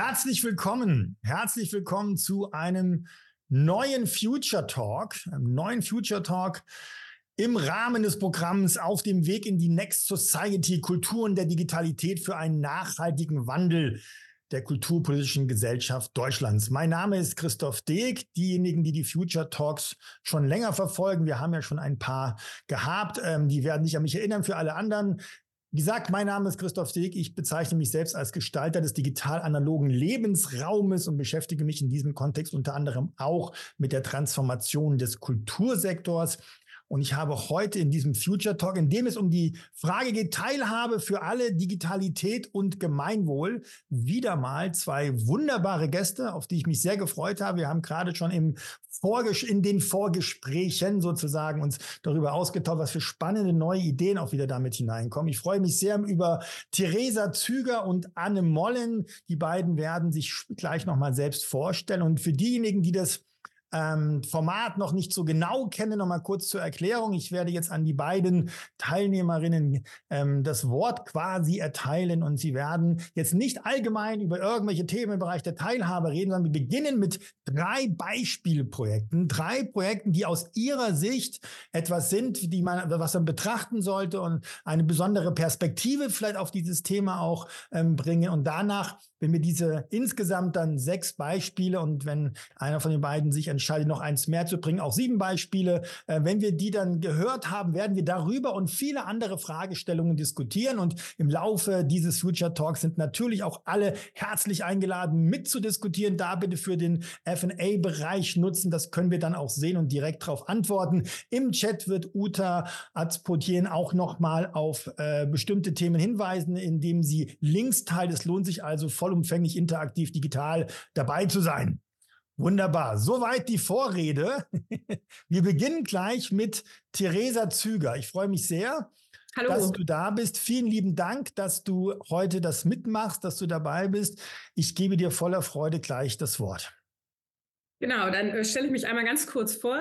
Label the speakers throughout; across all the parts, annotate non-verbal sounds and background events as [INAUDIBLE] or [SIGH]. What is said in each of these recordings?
Speaker 1: Herzlich willkommen, herzlich willkommen zu einem neuen Future Talk, einem neuen Future Talk im Rahmen des Programms auf dem Weg in die Next Society, Kulturen der Digitalität für einen nachhaltigen Wandel der kulturpolitischen Gesellschaft Deutschlands. Mein Name ist Christoph Deeg. Diejenigen, die die Future Talks schon länger verfolgen, wir haben ja schon ein paar gehabt, ähm, die werden sich an mich erinnern. Für alle anderen, wie gesagt, mein Name ist Christoph Deeg. Ich bezeichne mich selbst als Gestalter des digital-analogen Lebensraumes und beschäftige mich in diesem Kontext unter anderem auch mit der Transformation des Kultursektors. Und ich habe heute in diesem Future Talk, in dem es um die Frage geht, Teilhabe für alle, Digitalität und Gemeinwohl, wieder mal zwei wunderbare Gäste, auf die ich mich sehr gefreut habe. Wir haben gerade schon im Vorges in den Vorgesprächen sozusagen uns darüber ausgetauscht, was für spannende neue Ideen auch wieder damit hineinkommen. Ich freue mich sehr über Theresa Züger und Anne Mollen. Die beiden werden sich gleich nochmal selbst vorstellen. Und für diejenigen, die das ähm, Format noch nicht so genau kenne, noch mal kurz zur Erklärung. Ich werde jetzt an die beiden Teilnehmerinnen ähm, das Wort quasi erteilen und sie werden jetzt nicht allgemein über irgendwelche Themen im Bereich der Teilhabe reden, sondern wir beginnen mit drei Beispielprojekten, drei Projekten, die aus ihrer Sicht etwas sind, die man, was man betrachten sollte und eine besondere Perspektive vielleicht auf dieses Thema auch ähm, bringen. Und danach, wenn wir diese insgesamt dann sechs Beispiele und wenn einer von den beiden sich entscheidet, noch eins mehr zu bringen. Auch sieben Beispiele. Äh, wenn wir die dann gehört haben, werden wir darüber und viele andere Fragestellungen diskutieren. Und im Laufe dieses Future Talks sind natürlich auch alle herzlich eingeladen, mitzudiskutieren. Da bitte für den FA-Bereich nutzen. Das können wir dann auch sehen und direkt darauf antworten. Im Chat wird Uta Azpotien auch nochmal auf äh, bestimmte Themen hinweisen, indem sie Links teilt. Es lohnt sich also vollumfänglich interaktiv digital dabei zu sein. Wunderbar. Soweit die Vorrede. [LAUGHS] Wir beginnen gleich mit Theresa Züger. Ich freue mich sehr, Hallo. dass du da bist. Vielen lieben Dank, dass du heute das mitmachst, dass du dabei bist. Ich gebe dir voller Freude gleich das Wort.
Speaker 2: Genau, dann äh, stelle ich mich einmal ganz kurz vor.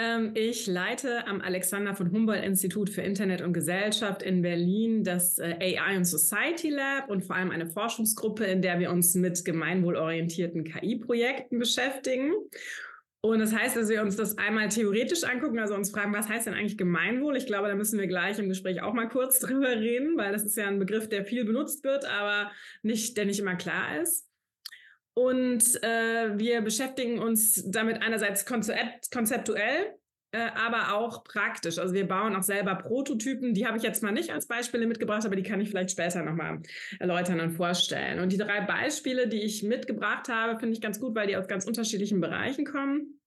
Speaker 2: Ähm, ich leite am Alexander von Humboldt Institut für Internet und Gesellschaft in Berlin das äh, AI und Society Lab und vor allem eine Forschungsgruppe, in der wir uns mit gemeinwohlorientierten KI-Projekten beschäftigen. Und das heißt, dass wir uns das einmal theoretisch angucken, also uns fragen, was heißt denn eigentlich Gemeinwohl? Ich glaube, da müssen wir gleich im Gespräch auch mal kurz [LAUGHS] drüber reden, weil das ist ja ein Begriff, der viel benutzt wird, aber nicht, der nicht immer klar ist. Und äh, wir beschäftigen uns damit einerseits konzeptuell, äh, aber auch praktisch. Also wir bauen auch selber Prototypen. Die habe ich jetzt mal nicht als Beispiele mitgebracht, aber die kann ich vielleicht später nochmal erläutern und vorstellen. Und die drei Beispiele, die ich mitgebracht habe, finde ich ganz gut, weil die aus ganz unterschiedlichen Bereichen kommen.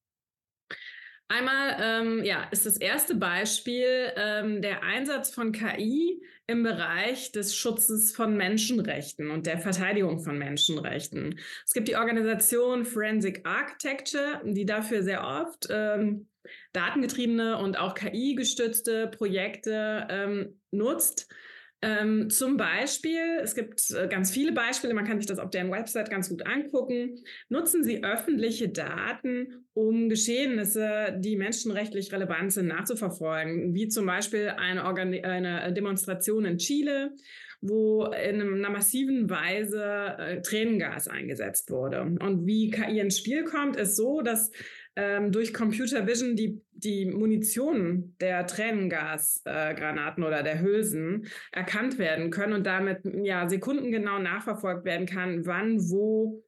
Speaker 2: Einmal ähm, ja, ist das erste Beispiel ähm, der Einsatz von KI im Bereich des Schutzes von Menschenrechten und der Verteidigung von Menschenrechten. Es gibt die Organisation Forensic Architecture, die dafür sehr oft ähm, datengetriebene und auch KI-gestützte Projekte ähm, nutzt ähm, zum Beispiel, es gibt äh, ganz viele Beispiele, man kann sich das auf deren Website ganz gut angucken. Nutzen Sie öffentliche Daten, um Geschehnisse, die menschenrechtlich relevant sind, nachzuverfolgen, wie zum Beispiel eine, Organ eine Demonstration in Chile, wo in einer massiven Weise äh, Tränengas eingesetzt wurde. Und wie KI ins Spiel kommt, ist so, dass ähm, durch Computer Vision die, die Munition der Tränengasgranaten äh, oder der Hülsen erkannt werden können und damit ja sekundengenau nachverfolgt werden kann, wann wo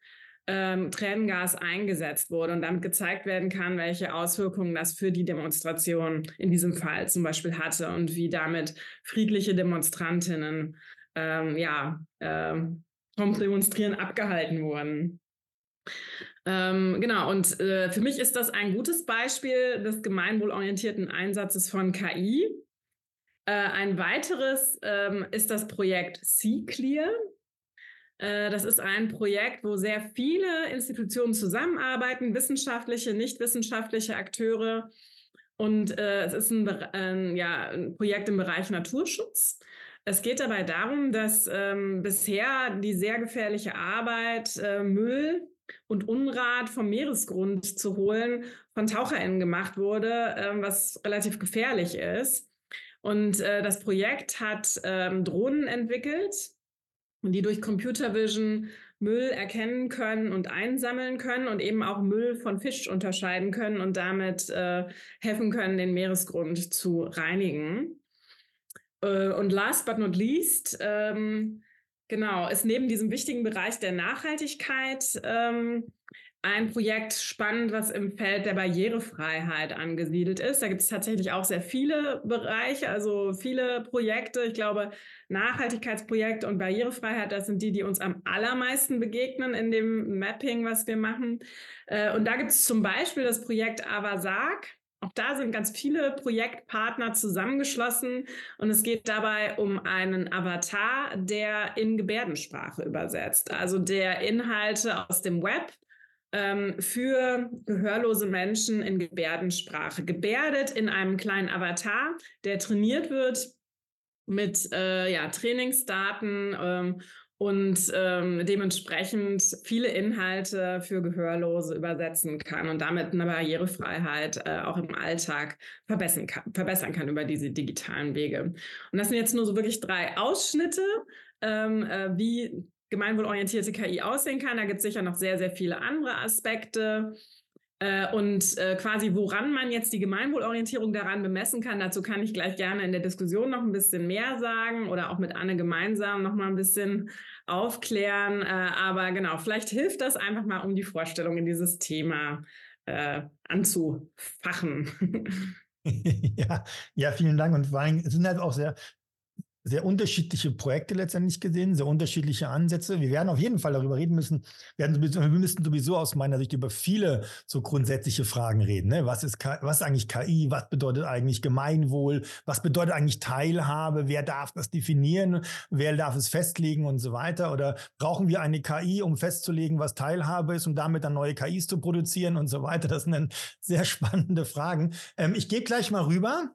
Speaker 2: ähm, Tränengas eingesetzt wurde und damit gezeigt werden kann, welche Auswirkungen das für die Demonstration in diesem Fall zum Beispiel hatte und wie damit friedliche Demonstrantinnen ähm, ja, ähm, vom Demonstrieren abgehalten wurden. Ähm, genau, und äh, für mich ist das ein gutes Beispiel des gemeinwohlorientierten Einsatzes von KI. Äh, ein weiteres ähm, ist das Projekt C-Clear. Äh, das ist ein Projekt, wo sehr viele Institutionen zusammenarbeiten, wissenschaftliche, nicht wissenschaftliche Akteure. Und äh, es ist ein, ja, ein Projekt im Bereich Naturschutz. Es geht dabei darum, dass ähm, bisher die sehr gefährliche Arbeit, äh, Müll und Unrat vom Meeresgrund zu holen, von TaucherInnen gemacht wurde, ähm, was relativ gefährlich ist. Und äh, das Projekt hat ähm, Drohnen entwickelt, die durch Computer Vision Müll erkennen können und einsammeln können und eben auch Müll von Fisch unterscheiden können und damit äh, helfen können, den Meeresgrund zu reinigen. Äh, und last but not least, ähm, genau, ist neben diesem wichtigen Bereich der Nachhaltigkeit ähm, ein Projekt spannend, was im Feld der Barrierefreiheit angesiedelt ist. Da gibt es tatsächlich auch sehr viele Bereiche, also viele Projekte. Ich glaube, Nachhaltigkeitsprojekt und Barrierefreiheit, das sind die, die uns am allermeisten begegnen in dem Mapping, was wir machen. Äh, und da gibt es zum Beispiel das Projekt Avasag. Auch da sind ganz viele Projektpartner zusammengeschlossen und es geht dabei um einen Avatar, der in Gebärdensprache übersetzt, also der Inhalte aus dem Web ähm, für gehörlose Menschen in Gebärdensprache. Gebärdet in einem kleinen Avatar, der trainiert wird mit äh, ja, Trainingsdaten ähm, und ähm, dementsprechend viele Inhalte für Gehörlose übersetzen kann und damit eine Barrierefreiheit äh, auch im Alltag verbessern kann, verbessern kann über diese digitalen Wege. Und das sind jetzt nur so wirklich drei Ausschnitte, ähm, äh, wie gemeinwohlorientierte KI aussehen kann. Da gibt es sicher noch sehr, sehr viele andere Aspekte. Äh, und äh, quasi, woran man jetzt die Gemeinwohlorientierung daran bemessen kann, dazu kann ich gleich gerne in der Diskussion noch ein bisschen mehr sagen oder auch mit Anne gemeinsam noch mal ein bisschen aufklären. Äh, aber genau, vielleicht hilft das einfach mal, um die Vorstellung in dieses Thema anzufachen. [LAUGHS] [LAUGHS]
Speaker 1: ja, ja, vielen Dank. Und vor allem sind halt auch sehr sehr unterschiedliche Projekte letztendlich gesehen, sehr unterschiedliche Ansätze. Wir werden auf jeden Fall darüber reden müssen. Wir, sowieso, wir müssen sowieso aus meiner Sicht über viele so grundsätzliche Fragen reden. Ne? Was, ist, was ist eigentlich KI? Was bedeutet eigentlich Gemeinwohl? Was bedeutet eigentlich Teilhabe? Wer darf das definieren? Wer darf es festlegen und so weiter? Oder brauchen wir eine KI, um festzulegen, was Teilhabe ist, um damit dann neue KIs zu produzieren und so weiter? Das sind dann sehr [LAUGHS] spannende Fragen. Ähm, ich gehe gleich mal rüber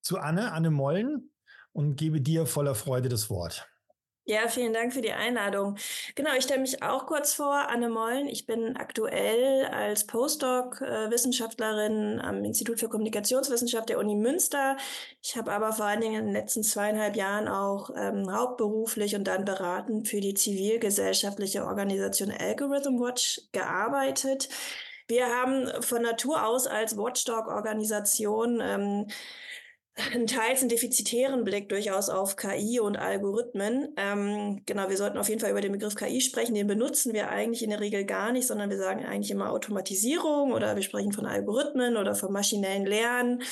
Speaker 1: zu Anne, Anne Mollen und gebe dir voller Freude das Wort.
Speaker 3: Ja, vielen Dank für die Einladung. Genau, ich stelle mich auch kurz vor, Anne Mollen. Ich bin aktuell als Postdoc-Wissenschaftlerin am Institut für Kommunikationswissenschaft der Uni Münster. Ich habe aber vor allen Dingen in den letzten zweieinhalb Jahren auch ähm, hauptberuflich und dann beratend für die zivilgesellschaftliche Organisation Algorithm Watch gearbeitet. Wir haben von Natur aus als Watchdog-Organisation ähm, teils einen defizitären Blick durchaus auf KI und Algorithmen. Ähm, genau, wir sollten auf jeden Fall über den Begriff KI sprechen. Den benutzen wir eigentlich in der Regel gar nicht, sondern wir sagen eigentlich immer Automatisierung oder wir sprechen von Algorithmen oder vom maschinellen Lernen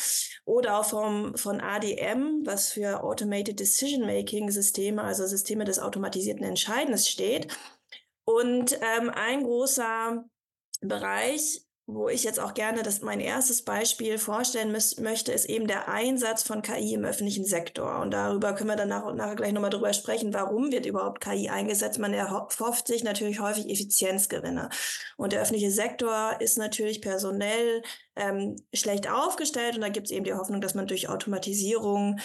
Speaker 3: oder auch vom, von ADM, was für Automated Decision Making Systeme, also Systeme des automatisierten Entscheidens steht. Und ähm, ein großer Bereich wo ich jetzt auch gerne das mein erstes Beispiel vorstellen möchte, ist eben der Einsatz von KI im öffentlichen Sektor. Und darüber können wir dann nach, nachher gleich nochmal drüber sprechen, warum wird überhaupt KI eingesetzt. Man erhofft sich natürlich häufig Effizienzgewinne. Und der öffentliche Sektor ist natürlich personell ähm, schlecht aufgestellt und da gibt es eben die Hoffnung, dass man durch Automatisierung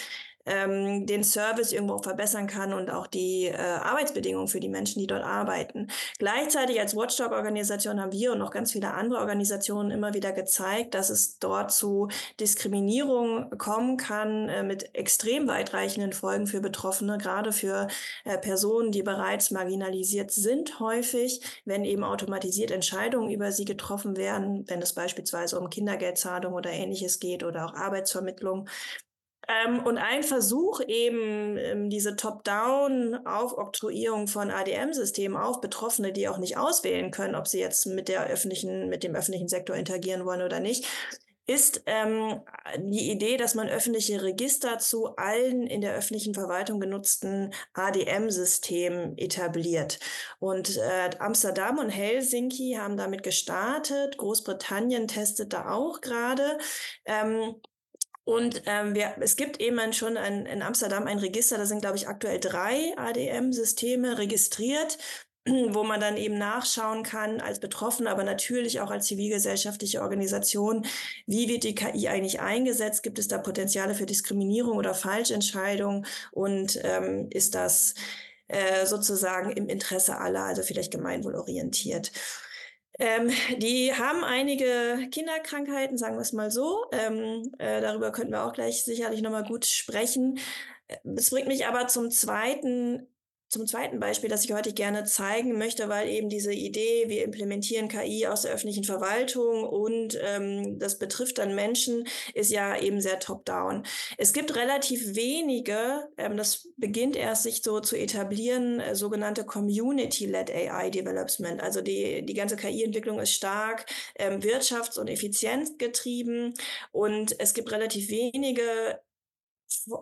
Speaker 3: ähm, den Service irgendwo verbessern kann und auch die äh, Arbeitsbedingungen für die Menschen, die dort arbeiten. Gleichzeitig als Watchdog-Organisation haben wir und noch ganz viele andere Organisationen immer wieder gezeigt, dass es dort zu Diskriminierung kommen kann äh, mit extrem weitreichenden Folgen für Betroffene, gerade für äh, Personen, die bereits marginalisiert sind, häufig, wenn eben automatisiert Entscheidungen über sie getroffen werden, wenn es beispielsweise um Kindergeldzahlung oder ähnliches geht oder auch Arbeitsvermittlung. Ähm, und ein Versuch eben ähm, diese Top-Down-Aufoktroyierung von ADM-Systemen auf Betroffene, die auch nicht auswählen können, ob sie jetzt mit der öffentlichen, mit dem öffentlichen Sektor interagieren wollen oder nicht, ist ähm, die Idee, dass man öffentliche Register zu allen in der öffentlichen Verwaltung genutzten ADM-Systemen etabliert. Und äh, Amsterdam und Helsinki haben damit gestartet. Großbritannien testet da auch gerade. Ähm, und ähm, wir, es gibt eben schon ein, in Amsterdam ein Register, da sind, glaube ich, aktuell drei ADM-Systeme registriert, [CLEARS THROAT] wo man dann eben nachschauen kann als Betroffener, aber natürlich auch als zivilgesellschaftliche Organisation, wie wird die KI eigentlich eingesetzt? Gibt es da Potenziale für Diskriminierung oder Falschentscheidung? Und ähm, ist das äh, sozusagen im Interesse aller, also vielleicht gemeinwohlorientiert? Ähm, die haben einige Kinderkrankheiten, sagen wir es mal so. Ähm, äh, darüber könnten wir auch gleich sicherlich nochmal gut sprechen. Es bringt mich aber zum zweiten zum zweiten Beispiel, das ich heute gerne zeigen möchte, weil eben diese Idee, wir implementieren KI aus der öffentlichen Verwaltung und ähm, das betrifft dann Menschen, ist ja eben sehr top-down. Es gibt relativ wenige, ähm, das beginnt erst sich so zu etablieren, äh, sogenannte Community-led AI Development. Also die, die ganze KI-Entwicklung ist stark ähm, wirtschafts- und effizienzgetrieben und es gibt relativ wenige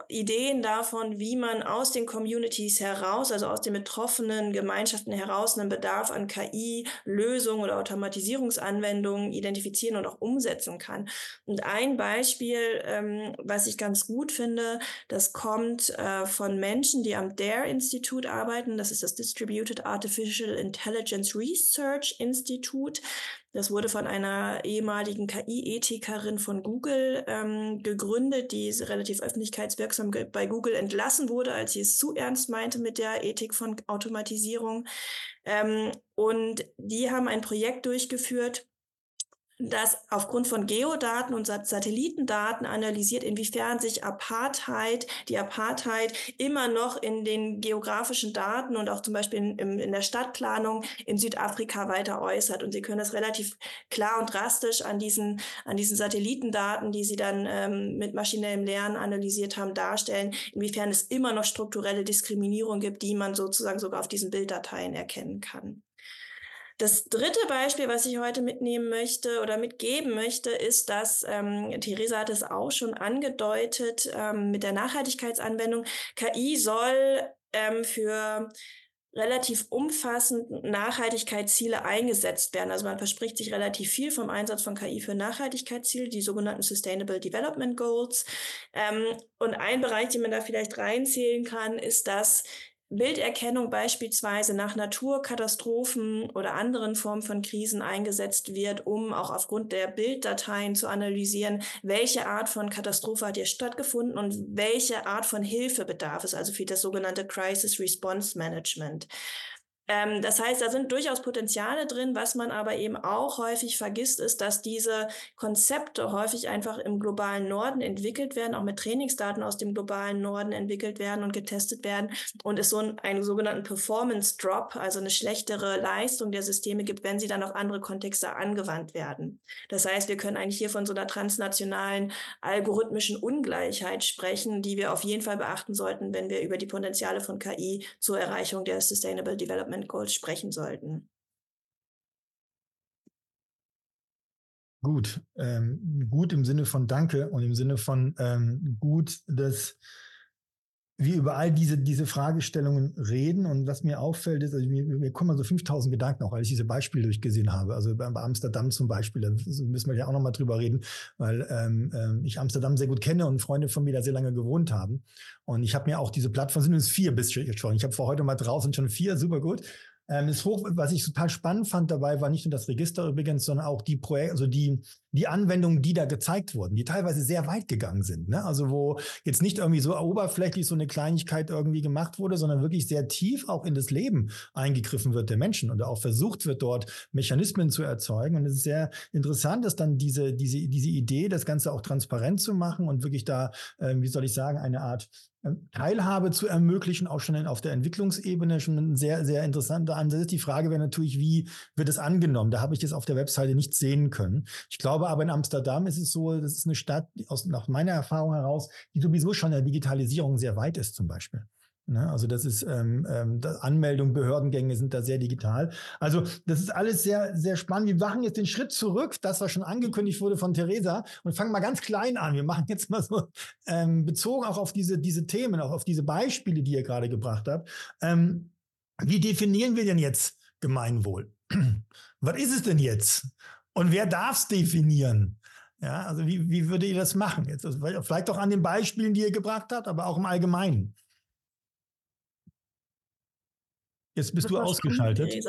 Speaker 3: Ideen davon, wie man aus den Communities heraus, also aus den betroffenen Gemeinschaften heraus, einen Bedarf an KI-Lösungen oder Automatisierungsanwendungen identifizieren und auch umsetzen kann. Und ein Beispiel, ähm, was ich ganz gut finde, das kommt äh, von Menschen, die am DARE-Institut arbeiten. Das ist das Distributed Artificial Intelligence Research Institute. Das wurde von einer ehemaligen KI-Ethikerin von Google ähm, gegründet, die relativ öffentlichkeitswirksam bei Google entlassen wurde, als sie es zu ernst meinte mit der Ethik von Automatisierung. Ähm, und die haben ein Projekt durchgeführt, das aufgrund von Geodaten und Satellitendaten analysiert, inwiefern sich Apartheid, die Apartheid immer noch in den geografischen Daten und auch zum Beispiel in, in, der Stadtplanung in Südafrika weiter äußert. Und Sie können das relativ klar und drastisch an diesen, an diesen Satellitendaten, die Sie dann ähm, mit maschinellem Lernen analysiert haben, darstellen, inwiefern es immer noch strukturelle Diskriminierung gibt, die man sozusagen sogar auf diesen Bilddateien erkennen kann. Das dritte Beispiel, was ich heute mitnehmen möchte oder mitgeben möchte, ist, dass ähm, Theresa hat es auch schon angedeutet ähm, mit der Nachhaltigkeitsanwendung. KI soll ähm, für relativ umfassend Nachhaltigkeitsziele eingesetzt werden. Also man verspricht sich relativ viel vom Einsatz von KI für Nachhaltigkeitsziele, die sogenannten Sustainable Development Goals. Ähm, und ein Bereich, den man da vielleicht reinzählen kann, ist, dass Bilderkennung beispielsweise nach Naturkatastrophen oder anderen Formen von Krisen eingesetzt wird, um auch aufgrund der Bilddateien zu analysieren, welche Art von Katastrophe hat hier stattgefunden und welche Art von Hilfe bedarf es, also für das sogenannte Crisis Response Management. Ähm, das heißt, da sind durchaus Potenziale drin. Was man aber eben auch häufig vergisst, ist, dass diese Konzepte häufig einfach im globalen Norden entwickelt werden, auch mit Trainingsdaten aus dem globalen Norden entwickelt werden und getestet werden und es so einen, einen sogenannten Performance Drop, also eine schlechtere Leistung der Systeme gibt, wenn sie dann auf andere Kontexte angewandt werden. Das heißt, wir können eigentlich hier von so einer transnationalen algorithmischen Ungleichheit sprechen, die wir auf jeden Fall beachten sollten, wenn wir über die Potenziale von KI zur Erreichung der Sustainable Development Development Goals sprechen sollten.
Speaker 1: Gut, ähm, gut im Sinne von Danke und im Sinne von ähm, gut, dass wir über all diese, diese Fragestellungen reden. Und was mir auffällt, ist, also mir, mir kommen so 5000 Gedanken auch, weil ich diese Beispiele durchgesehen habe. Also bei, Amsterdam zum Beispiel, da müssen wir ja auch nochmal drüber reden, weil ähm, ähm, ich Amsterdam sehr gut kenne und Freunde von mir da sehr lange gewohnt haben. Und ich habe mir auch diese Plattform, sind es vier bis jetzt schon. Ich habe vor heute mal draußen schon vier, super gut. Ähm, ist hoch, was ich total spannend fand dabei, war nicht nur das Register übrigens, sondern auch die Projekte, also die, die Anwendungen, die da gezeigt wurden, die teilweise sehr weit gegangen sind. Ne? Also wo jetzt nicht irgendwie so oberflächlich so eine Kleinigkeit irgendwie gemacht wurde, sondern wirklich sehr tief auch in das Leben eingegriffen wird der Menschen und auch versucht wird, dort Mechanismen zu erzeugen. Und es ist sehr interessant, dass dann diese, diese, diese Idee, das Ganze auch transparent zu machen und wirklich da, äh, wie soll ich sagen, eine Art Teilhabe zu ermöglichen, auch schon auf der Entwicklungsebene, schon ein sehr, sehr interessanter Ansatz. Die Frage wäre natürlich, wie wird es angenommen? Da habe ich das auf der Webseite nicht sehen können. Ich glaube aber in Amsterdam ist es so, das ist eine Stadt, aus, nach meiner Erfahrung heraus, die sowieso schon der Digitalisierung sehr weit ist zum Beispiel. Ne? Also das ist ähm, ähm, Anmeldung, Behördengänge sind da sehr digital. Also das ist alles sehr, sehr spannend. Wir machen jetzt den Schritt zurück, das was schon angekündigt wurde von Theresa und fangen mal ganz klein an. Wir machen jetzt mal so ähm, bezogen auch auf diese, diese Themen, auch auf diese Beispiele, die ihr gerade gebracht habt. Ähm, wie definieren wir denn jetzt Gemeinwohl? [CLEARS THROAT] was ist es denn jetzt? Und wer darf es definieren? Ja, also wie, wie würdet ihr das machen? Jetzt, also vielleicht auch an den Beispielen, die ihr gebracht habt, aber auch im Allgemeinen. Jetzt bist das du ausgeschaltet. [LAUGHS]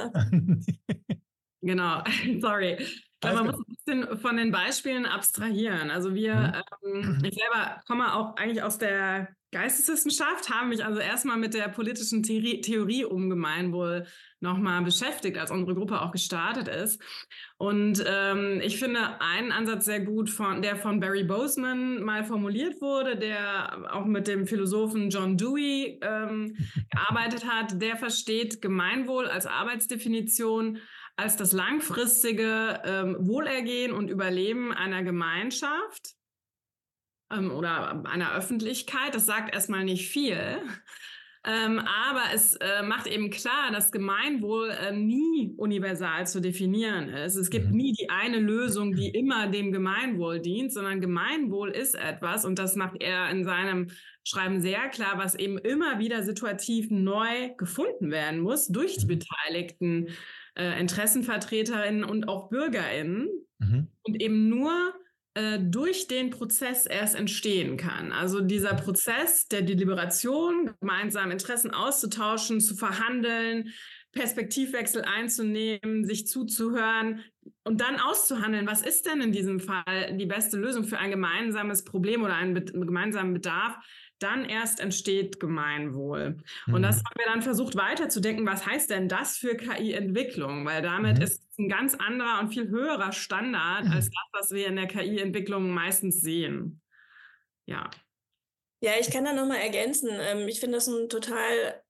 Speaker 2: genau, [LAUGHS] sorry. Aber man muss ein bisschen von den Beispielen abstrahieren. Also wir, mhm. ähm, ich selber komme auch eigentlich aus der Geisteswissenschaft, habe mich also erstmal mit der politischen Theorie, Theorie um Gemeinwohl nochmal beschäftigt, als unsere Gruppe auch gestartet ist. Und ähm, ich finde einen Ansatz sehr gut, von, der von Barry Boseman mal formuliert wurde, der auch mit dem Philosophen John Dewey ähm, gearbeitet hat. Der versteht Gemeinwohl als Arbeitsdefinition als das langfristige ähm, Wohlergehen und Überleben einer Gemeinschaft ähm, oder einer Öffentlichkeit. Das sagt erstmal nicht viel. Ähm, aber es äh, macht eben klar, dass Gemeinwohl äh, nie universal zu definieren ist. Es gibt mhm. nie die eine Lösung, die immer dem Gemeinwohl dient, sondern Gemeinwohl ist etwas, und das macht er in seinem Schreiben sehr klar, was eben immer wieder situativ neu gefunden werden muss durch die mhm. beteiligten äh, Interessenvertreterinnen und auch Bürgerinnen. Mhm. Und eben nur äh, durch den Prozess erst entstehen kann. Also dieser Prozess der Deliberation, gemeinsam Interessen auszutauschen, zu verhandeln, Perspektivwechsel einzunehmen, sich zuzuhören und dann auszuhandeln, was ist denn in diesem Fall die beste Lösung für ein gemeinsames Problem oder einen, gemeinsamen Bedarf, dann erst entsteht Gemeinwohl. Mhm. Und das haben wir dann versucht weiterzudenken, was heißt denn das für KI-Entwicklung? Weil damit mhm. ist es ein ganz anderer und viel höherer Standard mhm. als das, was wir in der KI-Entwicklung meistens sehen. Ja.
Speaker 3: Ja, ich kann da nochmal ergänzen. Ähm, ich finde das ein total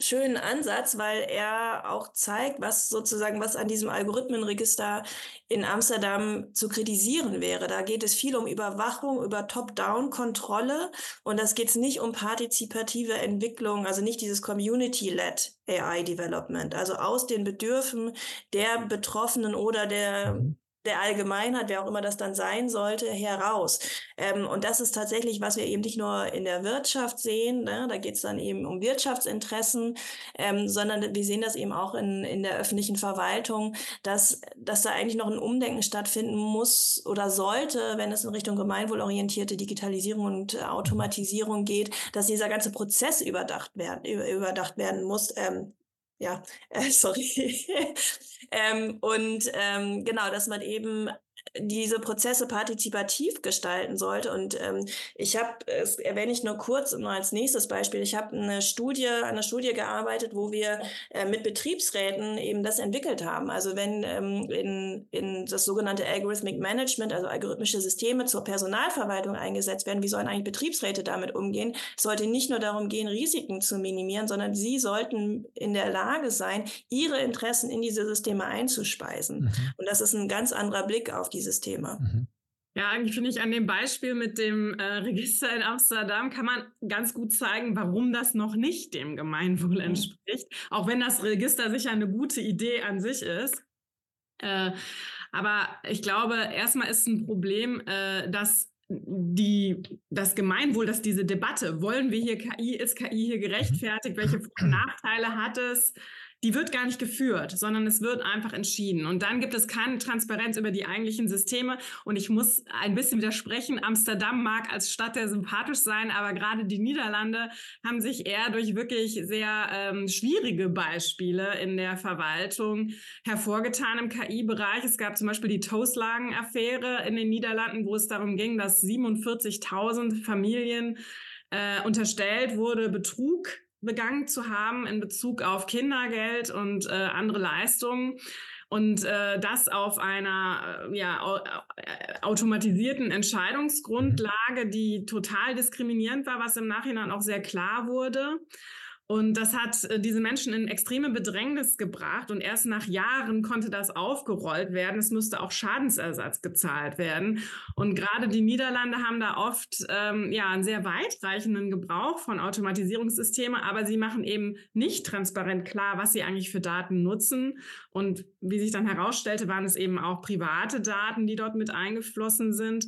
Speaker 3: schönen Ansatz, weil er auch zeigt, was sozusagen, was an diesem Algorithmenregister in Amsterdam zu kritisieren wäre. Da geht es viel um Überwachung, über Top-Down-Kontrolle und das geht es nicht um partizipative Entwicklung, also nicht dieses Community-led AI-Development, also aus den Bedürfen der Betroffenen oder der mhm der Allgemeinheit, wer auch immer das dann sein sollte, heraus. Ähm, und das ist tatsächlich, was wir eben nicht nur in der Wirtschaft sehen, ne? da geht es dann eben um Wirtschaftsinteressen, ähm, sondern wir sehen das eben auch in, in der öffentlichen Verwaltung, dass, dass da eigentlich noch ein Umdenken stattfinden muss oder sollte, wenn es in Richtung gemeinwohlorientierte Digitalisierung und Automatisierung geht, dass dieser ganze Prozess überdacht werden, überdacht werden muss. Ähm, ja, [LAUGHS] äh, sorry. ähm, und ähm, genau, dass man eben diese Prozesse partizipativ gestalten sollte. Und ähm, ich habe, es erwähne ich nur kurz nur als nächstes Beispiel, ich habe eine Studie, eine Studie gearbeitet, wo wir äh, mit Betriebsräten eben das entwickelt haben. Also wenn ähm, in, in das sogenannte Algorithmic Management, also algorithmische Systeme zur Personalverwaltung eingesetzt werden, wie sollen eigentlich Betriebsräte damit umgehen? Es sollte nicht nur darum gehen, Risiken zu minimieren, sondern sie sollten in der Lage sein, ihre Interessen in diese Systeme einzuspeisen. Mhm. Und das ist ein ganz anderer Blick auf dieses Thema. Mhm.
Speaker 2: Ja, eigentlich finde ich an dem Beispiel mit dem äh, Register in Amsterdam kann man ganz gut zeigen, warum das noch nicht dem Gemeinwohl mhm. entspricht, auch wenn das Register sicher eine gute Idee an sich ist. Äh, aber ich glaube, erstmal ist ein Problem, äh, dass die, das Gemeinwohl, dass diese Debatte, wollen wir hier KI, ist KI hier gerechtfertigt, welche Vor- und [CLEARS THROAT] Nachteile hat es, die wird gar nicht geführt, sondern es wird einfach entschieden. Und dann gibt es keine Transparenz über die eigentlichen Systeme. Und ich muss ein bisschen widersprechen. Amsterdam mag als Stadt sehr sympathisch sein, aber gerade die Niederlande haben sich eher durch wirklich sehr ähm, schwierige Beispiele in der Verwaltung hervorgetan im KI-Bereich. Es gab zum Beispiel die Toastlagen-Affäre in den Niederlanden, wo es darum ging, dass 47.000 Familien äh, unterstellt wurde, Betrug begangen zu haben in Bezug auf Kindergeld und äh, andere Leistungen. Und äh, das auf einer äh, ja, automatisierten Entscheidungsgrundlage, die total diskriminierend war, was im Nachhinein auch sehr klar wurde. Und das hat äh, diese Menschen in extreme Bedrängnis gebracht. Und erst nach Jahren konnte das aufgerollt werden. Es musste auch Schadensersatz gezahlt werden. Und gerade die Niederlande haben da oft ähm, ja einen sehr weitreichenden Gebrauch von Automatisierungssystemen, aber sie machen eben nicht transparent klar, was sie eigentlich für Daten nutzen. Und wie sich dann herausstellte, waren es eben auch private Daten, die dort mit eingeflossen sind.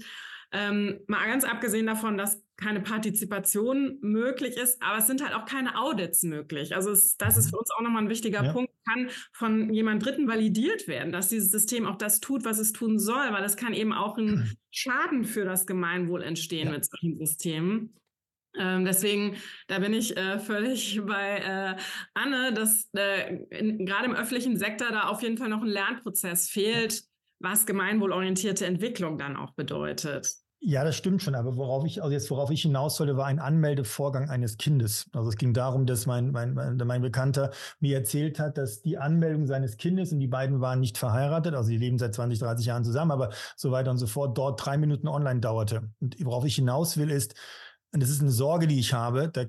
Speaker 2: Ähm, mal ganz abgesehen davon, dass keine Partizipation möglich ist, aber es sind halt auch keine Audits möglich. Also es, das ist für uns auch nochmal ein wichtiger ja. Punkt, kann von jemand Dritten validiert werden, dass dieses System auch das tut, was es tun soll, weil es kann eben auch ein Schaden für das Gemeinwohl entstehen ja. mit solchen Systemen. Ähm, deswegen, da bin ich äh, völlig [LAUGHS] bei äh, Anne, dass äh, gerade im öffentlichen Sektor da auf jeden Fall noch ein Lernprozess fehlt, was gemeinwohlorientierte Entwicklung dann auch bedeutet.
Speaker 1: Ja, das stimmt schon. Aber worauf ich, also jetzt worauf ich hinaus sollte, war ein Anmeldevorgang eines Kindes. Also es ging darum, dass mein, mein, mein Bekannter mir erzählt hat, dass die Anmeldung seines Kindes, und die beiden waren nicht verheiratet, also die leben seit 20, 30 Jahren zusammen, aber so weiter und so fort, dort drei Minuten online dauerte. Und worauf ich hinaus will, ist, und das ist eine Sorge, die ich habe, da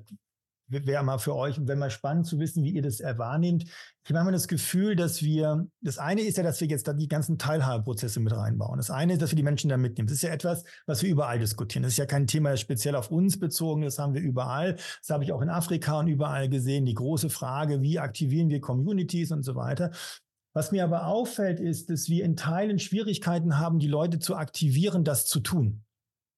Speaker 1: wäre mal für euch, wenn mal spannend zu wissen, wie ihr das wahrnehmt. Ich habe immer das Gefühl, dass wir, das eine ist ja, dass wir jetzt da die ganzen Teilhabeprozesse mit reinbauen. Das eine ist, dass wir die Menschen da mitnehmen. Das ist ja etwas, was wir überall diskutieren. Das ist ja kein Thema speziell auf uns bezogen. Das haben wir überall. Das habe ich auch in Afrika und überall gesehen. Die große Frage, wie aktivieren wir Communities und so weiter. Was mir aber auffällt, ist, dass wir in Teilen Schwierigkeiten haben, die Leute zu aktivieren, das zu tun.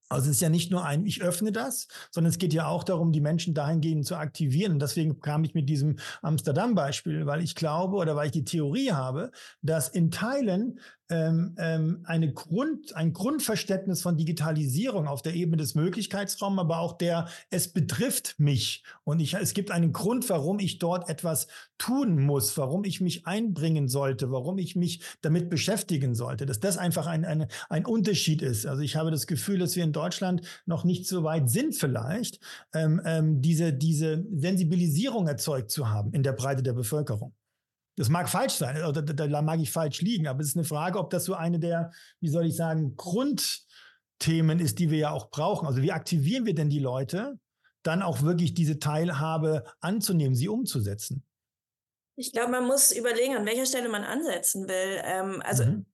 Speaker 1: Also es ist ja nicht nur ein, ich öffne das, sondern es geht ja auch darum, die Menschen dahingehend zu aktivieren. Und deswegen kam ich mit diesem Amsterdam-Beispiel, weil ich glaube oder weil ich die Theorie habe, dass in Teilen ähm, ähm, eine Grund, ein Grundverständnis von Digitalisierung auf der Ebene des Möglichkeitsraums, aber auch der, es betrifft mich. Und ich, es gibt einen Grund, warum ich dort etwas tun muss, warum ich mich einbringen sollte, warum ich mich damit beschäftigen sollte, dass das einfach ein, ein, ein Unterschied ist. Also ich habe das Gefühl, dass wir in Deutschland noch nicht so weit sind vielleicht, ähm, ähm, diese, diese Sensibilisierung erzeugt zu haben in der Breite der Bevölkerung. Das mag falsch sein, oder da, da mag ich falsch liegen, aber es ist eine Frage, ob das so eine der, wie soll ich sagen, Grundthemen ist, die wir ja auch brauchen. Also wie aktivieren wir denn die Leute, dann auch wirklich diese Teilhabe anzunehmen, sie umzusetzen?
Speaker 3: Ich glaube, man muss überlegen, an welcher Stelle man ansetzen will. Ähm, also mhm.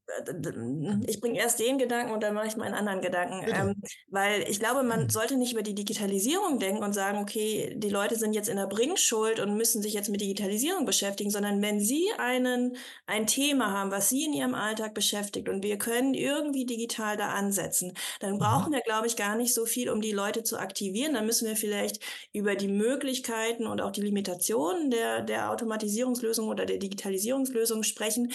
Speaker 3: Ich bringe erst den Gedanken und dann mache ich meinen anderen Gedanken. Ähm, weil ich glaube, man mhm. sollte nicht über die Digitalisierung denken und sagen, okay, die Leute sind jetzt in der Bringschuld und müssen sich jetzt mit Digitalisierung beschäftigen, sondern wenn sie einen, ein Thema haben, was sie in ihrem Alltag beschäftigt und wir können irgendwie digital da ansetzen, dann mhm. brauchen wir, glaube ich, gar nicht so viel, um die Leute zu aktivieren. Dann müssen wir vielleicht über die Möglichkeiten und auch die Limitationen der, der Automatisierungslösung oder der Digitalisierungslösung sprechen.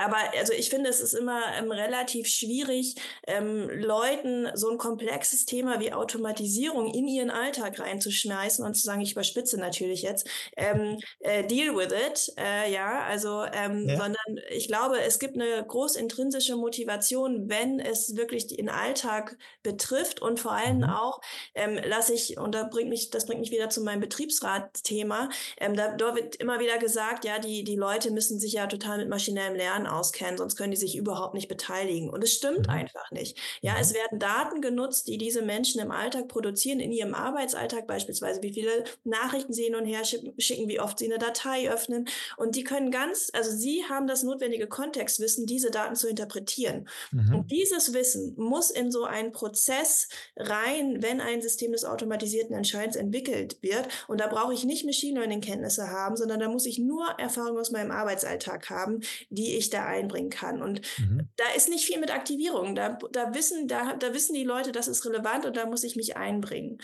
Speaker 3: Aber also ich finde, es ist immer ähm, relativ schwierig, ähm, Leuten so ein komplexes Thema wie Automatisierung in ihren Alltag reinzuschmeißen und zu sagen, ich überspitze natürlich jetzt, ähm, äh, deal with it, äh, ja, also, ähm, ja. sondern ich glaube, es gibt eine groß intrinsische Motivation, wenn es wirklich den Alltag betrifft und vor allem mhm. auch, ähm, lasse ich, und da bringt mich, das bringt mich wieder zu meinem Betriebsrat-Thema, ähm, da, da wird immer wieder gesagt, ja, die, die Leute müssen sich ja total mit maschinellem Lernen auskennen, sonst können die sich überhaupt nicht beteiligen. Und es stimmt mhm. einfach nicht. Ja, mhm. es werden Daten genutzt, die diese Menschen im Alltag produzieren, in ihrem Arbeitsalltag beispielsweise, wie viele Nachrichten sie hin und her schicken, wie oft sie eine Datei öffnen. Und die können ganz, also sie haben das notwendige Kontextwissen, diese Daten zu interpretieren. Mhm. Und dieses Wissen muss in so einen Prozess rein, wenn ein System des automatisierten Entscheidens entwickelt wird. Und da brauche ich nicht Machine Learning Kenntnisse haben, sondern da muss ich nur Erfahrung aus meinem Arbeitsalltag haben, die ich da einbringen kann. Und mhm. da ist nicht viel mit Aktivierung. Da, da, wissen, da, da wissen die Leute, das ist relevant und da muss ich mich einbringen.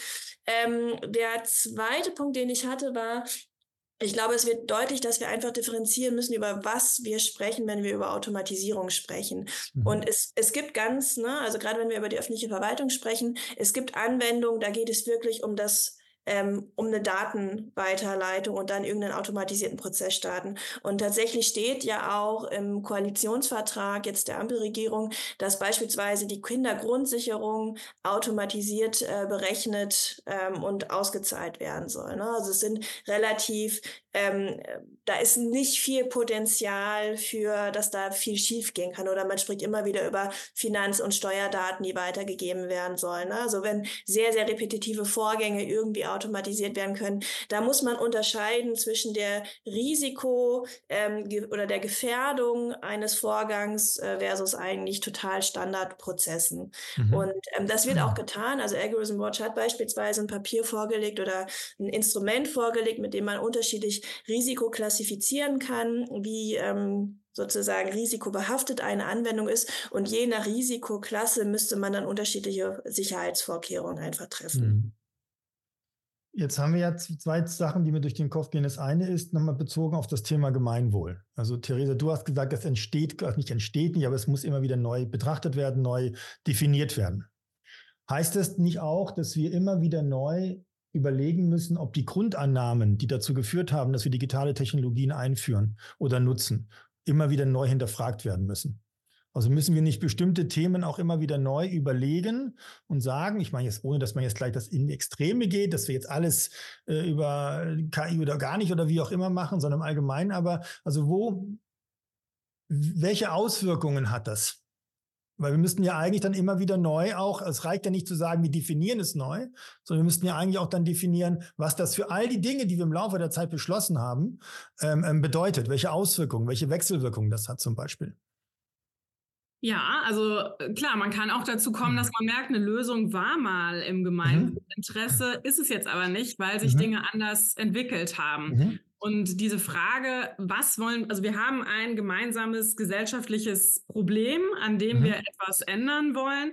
Speaker 3: Ähm, der zweite Punkt, den ich hatte, war, ich glaube, es wird deutlich, dass wir einfach differenzieren müssen, über was wir sprechen, wenn wir über Automatisierung sprechen. Mhm. Und es, es gibt ganz, ne, also gerade wenn wir über die öffentliche Verwaltung sprechen, es gibt Anwendungen, da geht es wirklich um das ähm, um eine Datenweiterleitung und dann irgendeinen automatisierten Prozess starten. Und tatsächlich steht ja auch im Koalitionsvertrag jetzt der Ampelregierung, dass beispielsweise die Kindergrundsicherung automatisiert äh, berechnet ähm, und ausgezahlt werden soll. Ne? Also es sind relativ ähm, da ist nicht viel Potenzial für, dass da viel schiefgehen kann. Oder man spricht immer wieder über Finanz- und Steuerdaten, die weitergegeben werden sollen. Ne? Also wenn sehr, sehr repetitive Vorgänge irgendwie automatisiert werden können, da muss man unterscheiden zwischen der Risiko ähm, oder der Gefährdung eines Vorgangs äh, versus eigentlich total Standardprozessen. Mhm. Und ähm, das wird auch getan. Also Algorithm Watch hat beispielsweise ein Papier vorgelegt oder ein Instrument vorgelegt, mit dem man unterschiedlich Risiko klassifizieren kann, wie ähm, sozusagen risikobehaftet eine Anwendung ist. Und je nach Risikoklasse müsste man dann unterschiedliche Sicherheitsvorkehrungen einfach treffen. Mhm.
Speaker 1: Jetzt haben wir ja zwei Sachen, die mir durch den Kopf gehen. Das eine ist nochmal bezogen auf das Thema Gemeinwohl. Also Theresa, du hast gesagt, das entsteht, nicht entsteht nicht, aber es muss immer wieder neu betrachtet werden, neu definiert werden. Heißt das nicht auch, dass wir immer wieder neu überlegen müssen, ob die Grundannahmen, die dazu geführt haben, dass wir digitale Technologien einführen oder nutzen, immer wieder neu hinterfragt werden müssen. Also müssen wir nicht bestimmte Themen auch immer wieder neu überlegen und sagen, ich meine jetzt, ohne dass man jetzt gleich das in Extreme geht, dass wir jetzt alles äh, über KI oder gar nicht oder wie auch immer machen, sondern im Allgemeinen, aber also wo, welche Auswirkungen hat das? Weil wir müssten ja eigentlich dann immer wieder neu auch, es reicht ja nicht zu sagen, wir definieren es neu, sondern wir müssten ja eigentlich auch dann definieren, was das für all die Dinge, die wir im Laufe der Zeit beschlossen haben, ähm, ähm bedeutet, welche Auswirkungen, welche Wechselwirkungen das hat zum Beispiel.
Speaker 2: Ja, also äh, klar, man kann auch dazu kommen, mhm. dass man merkt, eine Lösung war mal im Gemeininteresse, mhm. ist es jetzt aber nicht, weil sich mhm. Dinge anders entwickelt haben. Mhm. Und diese Frage, was wollen, also wir haben ein gemeinsames gesellschaftliches Problem, an dem mhm. wir etwas ändern wollen.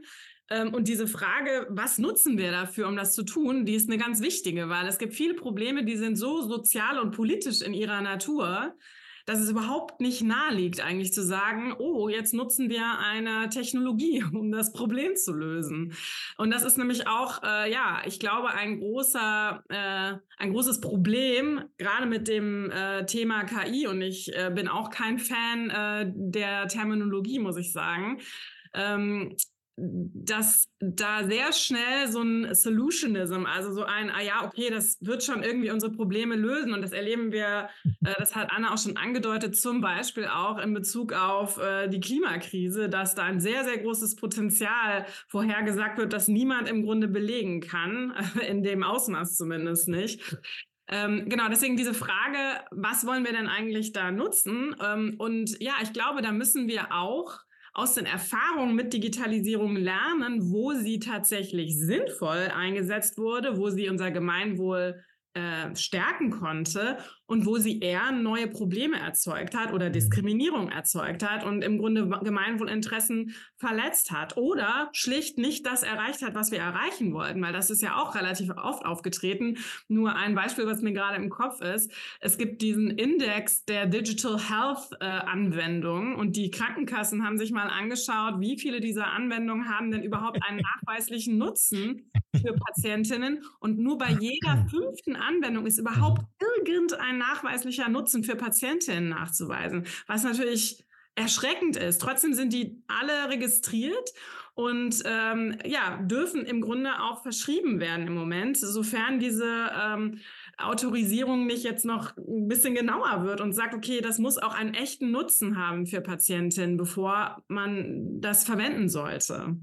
Speaker 2: Ähm, und diese Frage, was nutzen wir dafür, um das zu tun, die ist eine ganz wichtige, weil es gibt viele Probleme, die sind so sozial und politisch in ihrer Natur, dass es überhaupt nicht nahe liegt, eigentlich zu sagen, oh, jetzt nutzen wir eine Technologie, [LAUGHS] um das Problem zu lösen. Und das ist nämlich auch, äh, ja, ich glaube, ein großer, äh, ein großes Problem, gerade mit dem äh, Thema KI. Und ich äh, bin auch kein Fan äh, der Terminologie, muss ich sagen. Ähm, dass da sehr schnell so ein Solutionism, also so ein, ah ja, okay, das wird schon irgendwie unsere Probleme lösen. Und das erleben wir, [LAUGHS] äh, das hat Anna auch schon angedeutet, zum Beispiel auch in Bezug auf äh, die Klimakrise, dass da ein sehr, sehr großes Potenzial vorhergesagt wird, das niemand im Grunde belegen kann, [LAUGHS] in dem Ausmaß zumindest nicht. Ähm, genau, deswegen diese Frage, was wollen wir denn eigentlich da nutzen? Ähm, und ja, ich glaube, da müssen wir auch aus den Erfahrungen mit Digitalisierung lernen, wo sie tatsächlich sinnvoll eingesetzt wurde, wo sie unser Gemeinwohl äh, stärken konnte und wo sie eher neue Probleme erzeugt hat oder mhm. Diskriminierung erzeugt hat und im Grunde Gemeinwohlinteressen verletzt hat oder schlicht nicht das erreicht hat, was wir erreichen wollten, weil das ist ja auch relativ oft aufgetreten. Nur ein Beispiel, was mir gerade im Kopf ist. Es gibt diesen Index der Digital Health äh, Anwendungen und die Krankenkassen haben sich mal angeschaut, wie viele dieser Anwendungen haben denn überhaupt einen [LAUGHS] nachweislichen Nutzen für [LAUGHS] Patientinnen und nur bei jeder fünften Anwendung ist überhaupt irgendein nachweislicher Nutzen für Patientinnen nachzuweisen, was natürlich erschreckend ist. Trotzdem sind die alle registriert und ähm, ja, dürfen im Grunde auch verschrieben werden im Moment, sofern diese ähm, Autorisierung nicht jetzt noch ein bisschen genauer wird und sagt, okay, das muss auch einen echten Nutzen haben für Patientinnen, bevor man das verwenden sollte.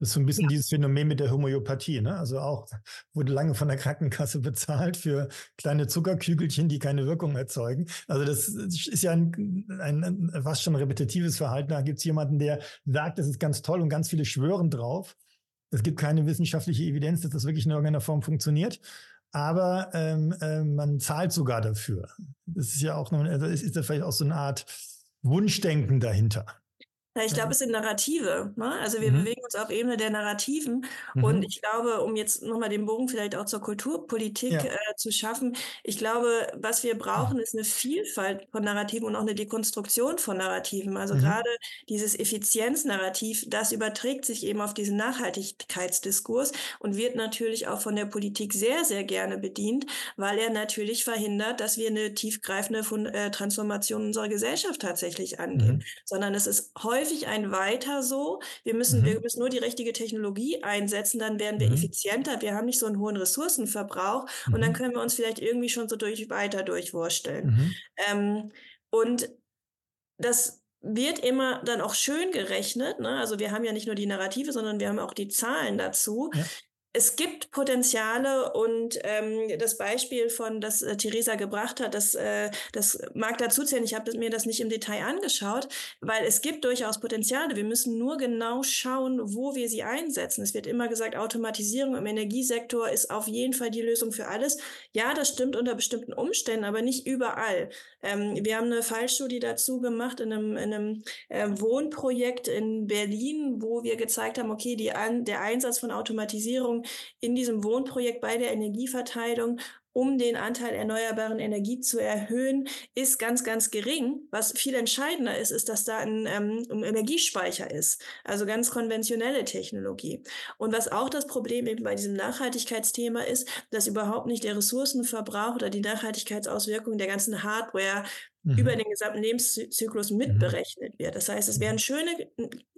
Speaker 1: Das ist so ein bisschen ja. dieses Phänomen mit der Homöopathie, ne? Also auch wurde lange von der Krankenkasse [LAUGHS] bezahlt für kleine Zuckerkügelchen, die keine Wirkung erzeugen. Also das ist ja ein, ein, ein was schon repetitives Verhalten. Da gibt es jemanden, der sagt, das ist ganz toll und ganz viele schwören drauf. Es gibt keine wissenschaftliche Evidenz, dass das wirklich in irgendeiner Form funktioniert. Aber ähm, äh, man zahlt sogar dafür. Das ist ja auch noch, also ist da vielleicht auch so eine Art Wunschdenken dahinter.
Speaker 3: Ja, ich glaube, es sind Narrative. Ne? Also wir mhm. bewegen uns auf Ebene der Narrativen. Mhm. Und ich glaube, um jetzt nochmal den Bogen vielleicht auch zur Kulturpolitik ja. äh, zu schaffen, ich glaube, was wir brauchen, ist eine Vielfalt von Narrativen und auch eine Dekonstruktion von Narrativen. Also mhm. gerade dieses Effizienznarrativ, das überträgt sich eben auf diesen Nachhaltigkeitsdiskurs und wird natürlich auch von der Politik sehr, sehr gerne bedient, weil er natürlich verhindert, dass wir eine tiefgreifende äh, Transformation unserer Gesellschaft tatsächlich angehen, mhm. sondern es ist häufig häufig ein Weiter so. Wir müssen, mhm. wir müssen nur die richtige Technologie einsetzen, dann werden wir mhm. effizienter. Wir haben nicht so einen hohen Ressourcenverbrauch mhm. und dann mhm. können wir uns vielleicht irgendwie schon so durch weiter durchwursteln. Mhm. Ähm, und das wird immer dann auch schön gerechnet. Ne? Also wir haben ja nicht nur die Narrative, sondern wir haben auch die Zahlen dazu. Ja es gibt Potenziale und ähm, das Beispiel von, das äh, Theresa gebracht hat, das, äh, das mag dazu zählen. Ich habe mir das nicht im Detail angeschaut, weil es gibt durchaus Potenziale. Wir müssen nur genau schauen, wo wir sie einsetzen. Es wird immer gesagt, Automatisierung im Energiesektor ist auf jeden Fall die Lösung für alles. Ja, das stimmt unter bestimmten Umständen, aber nicht überall. Ähm, wir haben eine Fallstudie dazu gemacht in einem, in einem äh, Wohnprojekt in Berlin, wo wir gezeigt haben, okay, die An der Einsatz von Automatisierung in diesem Wohnprojekt bei der Energieverteilung um den Anteil erneuerbaren Energie zu erhöhen, ist ganz, ganz gering. Was viel entscheidender ist, ist, dass da ein, ähm, ein Energiespeicher ist, also ganz konventionelle Technologie. Und was auch das Problem eben bei diesem Nachhaltigkeitsthema ist, dass überhaupt nicht der Ressourcenverbrauch oder die Nachhaltigkeitsauswirkungen der ganzen Hardware mhm. über den gesamten Lebenszyklus mhm. mitberechnet wird. Das heißt, es werden schöne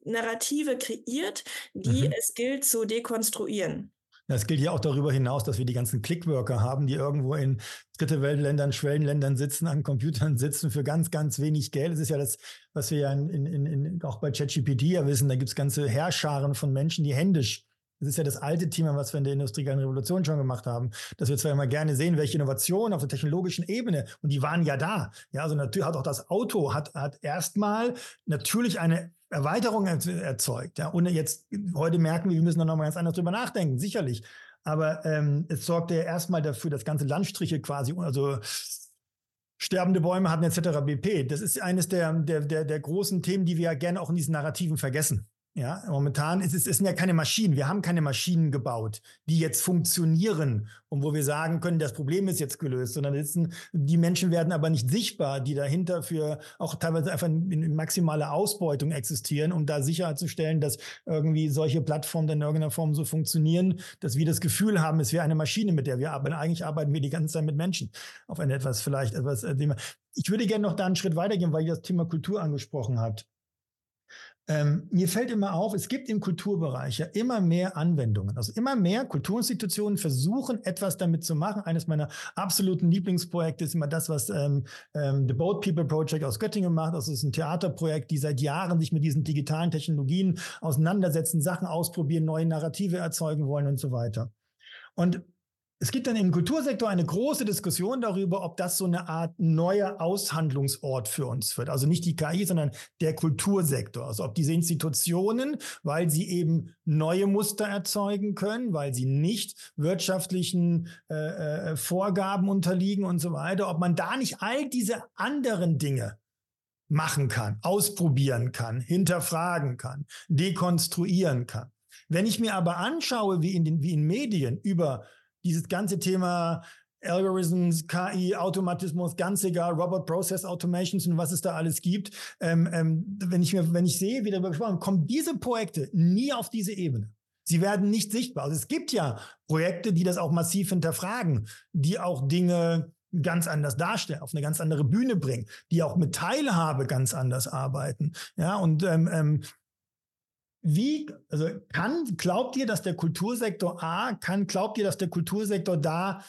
Speaker 3: Narrative kreiert, die mhm. es gilt zu dekonstruieren.
Speaker 1: Das gilt ja auch darüber hinaus, dass wir die ganzen Clickworker haben, die irgendwo in dritte Weltländern, Schwellenländern sitzen, an Computern sitzen für ganz, ganz wenig Geld. Das ist ja das, was wir ja in, in, in, auch bei ChatGPT ja wissen. Da gibt es ganze Herrscharen von Menschen, die händisch das ist ja das alte Thema, was wir in der industriellen Revolution schon gemacht haben, dass wir zwar immer gerne sehen, welche Innovationen auf der technologischen Ebene, und die waren ja da. Ja, also natürlich hat auch das Auto hat, hat erstmal natürlich eine Erweiterung erzeugt. Ja, und jetzt heute merken wir, wir müssen da nochmal ganz anders drüber nachdenken, sicherlich. Aber ähm, es sorgte ja erstmal dafür, dass ganze Landstriche quasi, also sterbende Bäume hatten etc. BP. Das ist eines der, der, der, der großen Themen, die wir ja gerne auch in diesen Narrativen vergessen. Ja, momentan ist es, es sind ja keine Maschinen. Wir haben keine Maschinen gebaut, die jetzt funktionieren und wo wir sagen können, das Problem ist jetzt gelöst, sondern sitzen, die Menschen werden aber nicht sichtbar, die dahinter für auch teilweise einfach in, in maximale Ausbeutung existieren, um da sicherzustellen, dass irgendwie solche Plattformen dann in irgendeiner Form so funktionieren, dass wir das Gefühl haben, es wäre eine Maschine, mit der wir arbeiten. Eigentlich arbeiten wir die ganze Zeit mit Menschen auf eine etwas vielleicht etwas. Äh, ich würde gerne noch da einen Schritt weitergehen, weil ihr das Thema Kultur angesprochen habt. Ähm, mir fällt immer auf, es gibt im Kulturbereich ja immer mehr Anwendungen. Also immer mehr Kulturinstitutionen versuchen, etwas damit zu machen. Eines meiner absoluten Lieblingsprojekte ist immer das, was ähm, ähm, The Boat People Project aus Göttingen macht. Das ist ein Theaterprojekt, die seit Jahren sich mit diesen digitalen Technologien auseinandersetzen, Sachen ausprobieren, neue Narrative erzeugen wollen und so weiter. Und es gibt dann im Kultursektor eine große Diskussion darüber, ob das so eine Art neuer Aushandlungsort für uns wird. Also nicht die KI, sondern der Kultursektor. Also ob diese Institutionen, weil sie eben neue Muster erzeugen können, weil sie nicht wirtschaftlichen äh, äh, Vorgaben unterliegen und so weiter, ob man da nicht all diese anderen Dinge machen kann, ausprobieren kann, hinterfragen kann, dekonstruieren kann. Wenn ich mir aber anschaue, wie in den wie in Medien über dieses ganze Thema Algorithms, KI, Automatismus, ganz egal, Robot Process Automations und was es da alles gibt. Ähm, ähm, wenn ich mir, wenn ich sehe, wie darüber gesprochen kommen diese Projekte nie auf diese Ebene. Sie werden nicht sichtbar. Also es gibt ja Projekte, die das auch massiv hinterfragen, die auch Dinge ganz anders darstellen, auf eine ganz andere Bühne bringen, die auch mit Teilhabe ganz anders arbeiten. Ja, und ähm, ähm, wie, also kann, glaubt ihr, dass der Kultursektor A, kann, glaubt ihr, dass der Kultursektor da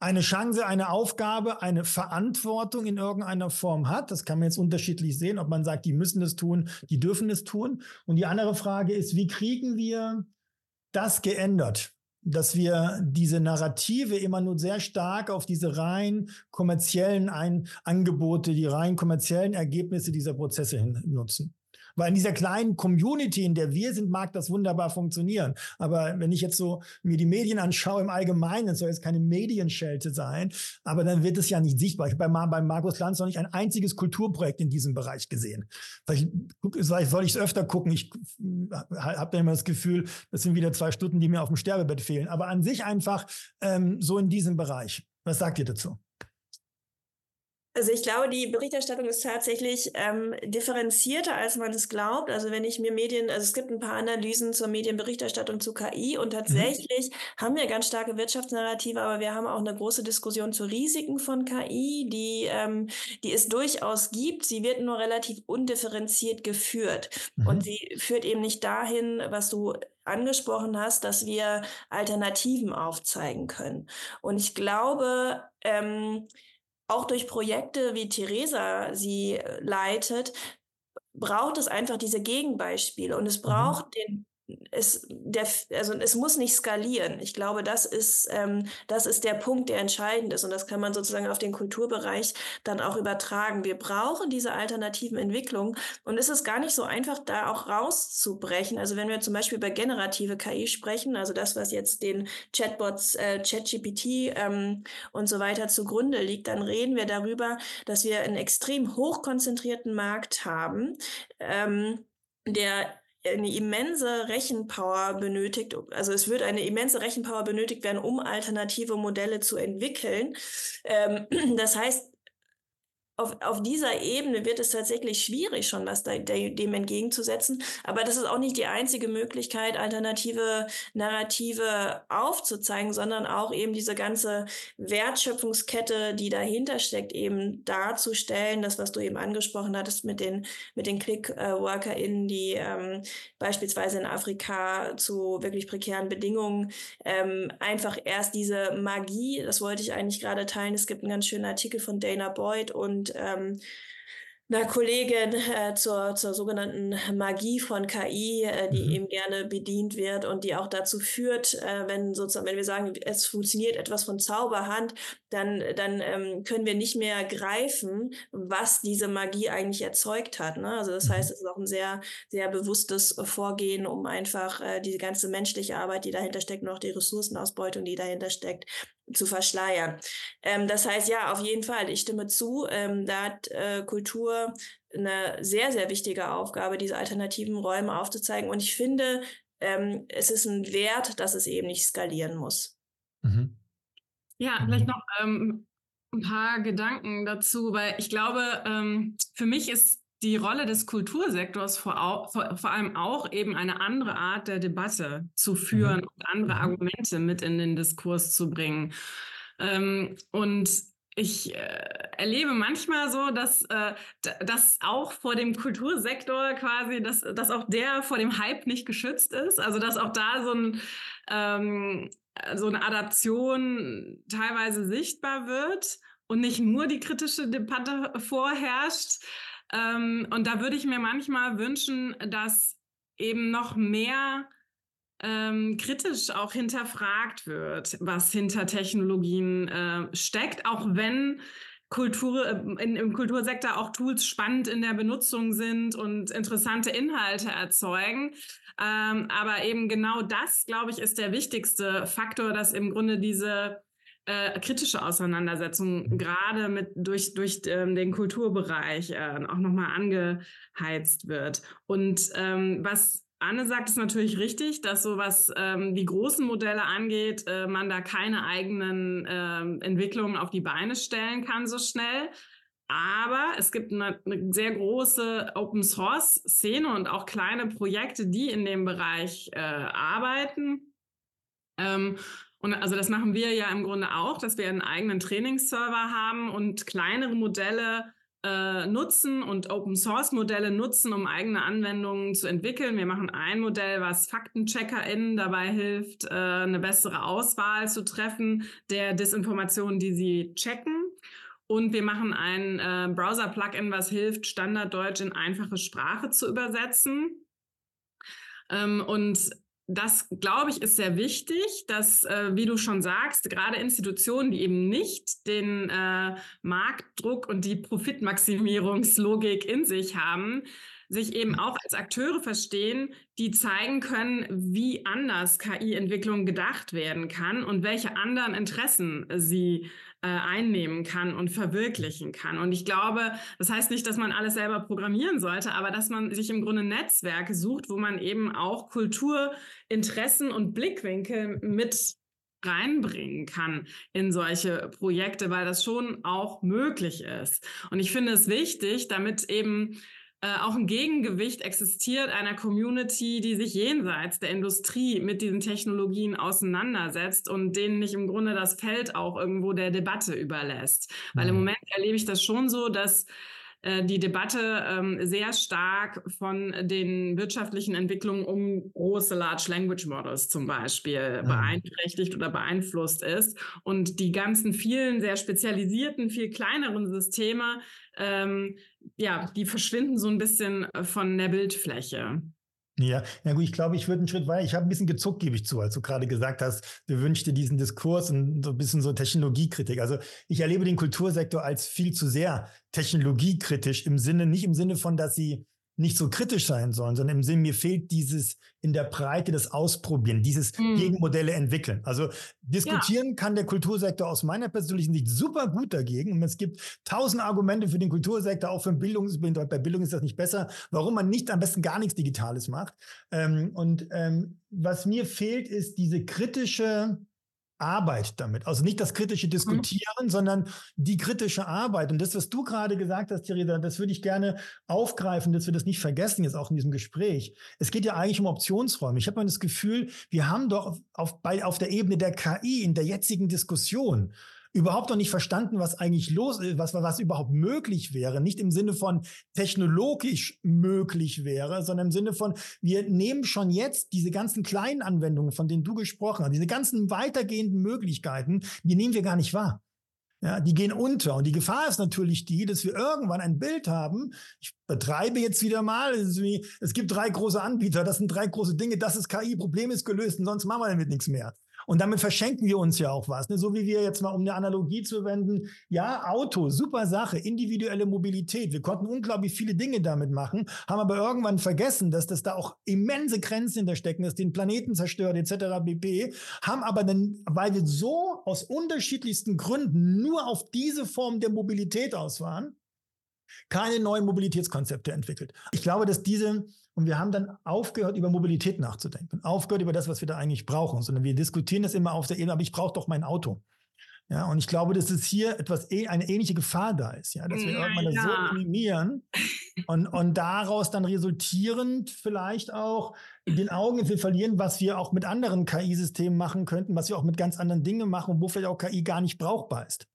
Speaker 1: eine Chance, eine Aufgabe, eine Verantwortung in irgendeiner Form hat? Das kann man jetzt unterschiedlich sehen, ob man sagt, die müssen es tun, die dürfen es tun. Und die andere Frage ist, wie kriegen wir das geändert? dass wir diese Narrative immer nur sehr stark auf diese rein kommerziellen Ein Angebote, die rein kommerziellen Ergebnisse dieser Prozesse hin nutzen. Weil in dieser kleinen Community, in der wir sind, mag das wunderbar funktionieren. Aber wenn ich jetzt so mir die Medien anschaue im Allgemeinen, soll jetzt keine Medienschelte sein, aber dann wird es ja nicht sichtbar. Ich habe bei, bei Markus Lanz noch nicht ein einziges Kulturprojekt in diesem Bereich gesehen. Vielleicht, vielleicht soll ich es öfter gucken. Ich habe da immer das Gefühl, das sind wieder zwei Stunden, die mir auf dem Sterbebett fehlen. Aber an sich einfach ähm, so in diesem Bereich. Was sagt ihr dazu?
Speaker 3: Also ich glaube, die Berichterstattung ist tatsächlich ähm, differenzierter, als man es glaubt. Also wenn ich mir Medien, also es gibt ein paar Analysen zur Medienberichterstattung zu KI und mhm. tatsächlich mhm. haben wir ganz starke Wirtschaftsnarrative, aber wir haben auch eine große Diskussion zu Risiken von KI, die, ähm, die es durchaus gibt. Sie wird nur relativ undifferenziert geführt mhm. und sie führt eben nicht dahin, was du angesprochen hast, dass wir Alternativen aufzeigen können. Und ich glaube, ähm, auch durch Projekte, wie Theresa sie äh, leitet, braucht es einfach diese Gegenbeispiele und es mhm. braucht den es, der, also es muss nicht skalieren. Ich glaube, das ist, ähm, das ist der Punkt, der entscheidend ist. Und das kann man sozusagen auf den Kulturbereich dann auch übertragen. Wir brauchen diese alternativen Entwicklungen. Und es ist gar nicht so einfach, da auch rauszubrechen. Also wenn wir zum Beispiel über generative KI sprechen, also das, was jetzt den Chatbots, äh, ChatGPT ähm, und so weiter zugrunde liegt, dann reden wir darüber, dass wir einen extrem hochkonzentrierten Markt haben, ähm, der eine immense Rechenpower benötigt. Also es wird eine immense Rechenpower benötigt werden, um alternative Modelle zu entwickeln. Ähm, [CLEARS THROAT] das heißt, auf, auf dieser Ebene wird es tatsächlich schwierig, schon was da, dem entgegenzusetzen. Aber das ist auch nicht die einzige Möglichkeit, alternative Narrative aufzuzeigen, sondern auch eben diese ganze Wertschöpfungskette, die dahinter steckt, eben darzustellen. Das, was du eben angesprochen hattest mit den, mit den Click-WorkerInnen, die ähm, beispielsweise in Afrika zu wirklich prekären Bedingungen ähm, einfach erst diese Magie, das wollte ich eigentlich gerade teilen. Es gibt einen ganz schönen Artikel von Dana Boyd und ähm, einer Kollegin äh, zur, zur sogenannten Magie von KI, äh, die mhm. eben gerne bedient wird und die auch dazu führt, äh, wenn sozusagen, wenn wir sagen, es funktioniert etwas von Zauberhand, dann, dann ähm, können wir nicht mehr greifen, was diese Magie eigentlich erzeugt hat. Ne? Also das mhm. heißt, es ist auch ein sehr, sehr bewusstes Vorgehen, um einfach äh, die ganze menschliche Arbeit, die dahinter steckt, und auch die Ressourcenausbeutung, die dahinter steckt, zu verschleiern. Ähm, das heißt, ja, auf jeden Fall, ich stimme zu, ähm, da hat äh, Kultur eine sehr, sehr wichtige Aufgabe, diese alternativen Räume aufzuzeigen. Und ich finde, ähm, es ist ein Wert, dass es eben nicht skalieren muss.
Speaker 2: Mhm. Ja, vielleicht noch ähm, ein paar Gedanken dazu, weil ich glaube, ähm, für mich ist die Rolle des Kultursektors vor, vor, vor, allem auch eben eine andere Art der Debatte zu führen mhm. und andere mhm. Argumente mit in den Diskurs zu bringen. Ähm, und ich äh, erlebe manchmal so, dass, äh, dass auch vor dem Kultursektor quasi, dass, dass auch der vor dem Hype nicht geschützt ist. Also dass auch da so, ein, ähm, so eine Adaption teilweise sichtbar wird und nicht nur die kritische Debatte vorherrscht. Ähm, und da würde ich mir manchmal wünschen, dass eben noch mehr ähm, kritisch auch hinterfragt wird, was hinter Technologien äh, steckt, auch wenn Kultur, äh, in, im Kultursektor auch Tools spannend in der Benutzung sind und interessante Inhalte erzeugen. Ähm, aber eben genau das, glaube ich, ist der wichtigste Faktor, dass im Grunde diese äh, kritische Auseinandersetzung gerade mit durch durch ähm, den Kulturbereich äh, auch nochmal angeheizt wird. Und ähm, was Anne sagt, ist natürlich richtig, dass sowas ähm, die großen Modelle angeht, äh, man da keine eigenen äh, Entwicklungen auf die Beine stellen kann so schnell. Aber es gibt eine, eine sehr große Open Source Szene und auch kleine Projekte, die in dem Bereich äh, arbeiten. Ähm, und also das machen wir ja im Grunde auch, dass wir einen eigenen Trainingsserver haben und kleinere Modelle äh, nutzen und Open Source Modelle nutzen, um eigene Anwendungen zu entwickeln. Wir machen ein Modell, was FaktencheckerInnen dabei hilft, äh, eine bessere Auswahl zu treffen der Desinformationen, die sie checken. Und wir machen ein äh, Browser-Plugin, was hilft, Standarddeutsch in einfache Sprache zu übersetzen. Ähm, und das, glaube ich, ist sehr wichtig, dass, äh, wie du schon sagst, gerade Institutionen, die eben nicht den äh, Marktdruck und die Profitmaximierungslogik in sich haben, sich eben auch als Akteure verstehen, die zeigen können, wie anders KI-Entwicklung gedacht werden kann und welche anderen Interessen sie äh, einnehmen kann und verwirklichen kann. Und ich glaube, das heißt nicht, dass man alles selber programmieren sollte, aber dass man sich im Grunde Netzwerke sucht, wo man eben auch Kulturinteressen und Blickwinkel mit reinbringen kann in solche Projekte, weil das schon auch möglich ist. Und ich finde es wichtig, damit eben äh, auch ein Gegengewicht existiert einer Community, die sich jenseits der Industrie mit diesen Technologien auseinandersetzt und denen nicht im Grunde das Feld auch irgendwo der Debatte überlässt. Weil mhm. im Moment erlebe ich das schon so, dass äh, die Debatte ähm, sehr stark von den wirtschaftlichen Entwicklungen um große Large Language Models zum Beispiel mhm. beeinträchtigt oder beeinflusst ist und die ganzen vielen sehr spezialisierten, viel kleineren Systeme ähm, ja, die verschwinden so ein bisschen äh, von der Bildfläche.
Speaker 1: Ja, ja gut, ich glaube, ich würde einen Schritt weiter. Ich habe ein bisschen gezuckt, gebe ich zu, als du gerade gesagt hast, du wünschst dir diesen Diskurs und so ein bisschen so Technologiekritik. Also ich erlebe den Kultursektor als viel zu sehr technologiekritisch im Sinne, nicht im Sinne von, dass sie nicht so kritisch sein sollen, sondern im Sinne, mir fehlt dieses in der Breite das Ausprobieren, dieses mhm. Gegenmodelle entwickeln. Also diskutieren ja. kann der Kultursektor aus meiner persönlichen Sicht super gut dagegen. Und es gibt tausend Argumente für den Kultursektor, auch für Bildung. Bei Bildung ist das nicht besser, warum man nicht am besten gar nichts Digitales macht. Ähm, und ähm, was mir fehlt, ist diese kritische Arbeit damit. Also nicht das kritische mhm. Diskutieren, mhm. sondern die kritische Arbeit. Und das, was du gerade gesagt hast, Theresa, das würde ich gerne aufgreifen, dass wir das nicht vergessen, jetzt auch in diesem Gespräch. Es geht ja eigentlich um Optionsräume. Ich habe mal das Gefühl, wir haben doch auf, bei, auf der Ebene der KI in der jetzigen Diskussion überhaupt noch nicht verstanden, was eigentlich los ist, was, was überhaupt möglich wäre. Nicht im Sinne von technologisch möglich wäre, sondern im Sinne von, wir nehmen schon jetzt diese ganzen kleinen Anwendungen, von denen du gesprochen hast, diese ganzen weitergehenden Möglichkeiten, die nehmen wir gar nicht wahr. Ja, die gehen unter. Und die Gefahr ist natürlich die, dass wir irgendwann ein Bild haben. Ich betreibe jetzt wieder mal. Es, wie, es gibt drei große Anbieter. Das sind drei große Dinge. Das ist KI. Problem ist gelöst. Und sonst machen wir damit nichts mehr. Und damit verschenken wir uns ja auch was. Ne? So wie wir jetzt mal, um eine Analogie zu wenden, ja, Auto, super Sache, individuelle Mobilität. Wir konnten unglaublich viele Dinge damit machen, haben aber irgendwann vergessen, dass das da auch immense Grenzen hinterstecken, dass den Planeten zerstört, etc. pp. Haben aber dann, weil wir so aus unterschiedlichsten Gründen nur auf diese Form der Mobilität aus waren, keine neuen Mobilitätskonzepte entwickelt. Ich glaube, dass diese und wir haben dann aufgehört, über Mobilität nachzudenken, aufgehört über das, was wir da eigentlich brauchen, sondern wir diskutieren das immer auf der Ebene, aber ich brauche doch mein Auto. Ja, und ich glaube, dass es hier etwas, eine ähnliche Gefahr da ist, ja, dass wir ja, irgendwann das so minimieren [LAUGHS] und, und daraus dann resultierend vielleicht auch den Augen wir verlieren, was wir auch mit anderen KI-Systemen machen könnten, was wir auch mit ganz anderen Dingen machen, wo vielleicht auch KI gar nicht brauchbar ist.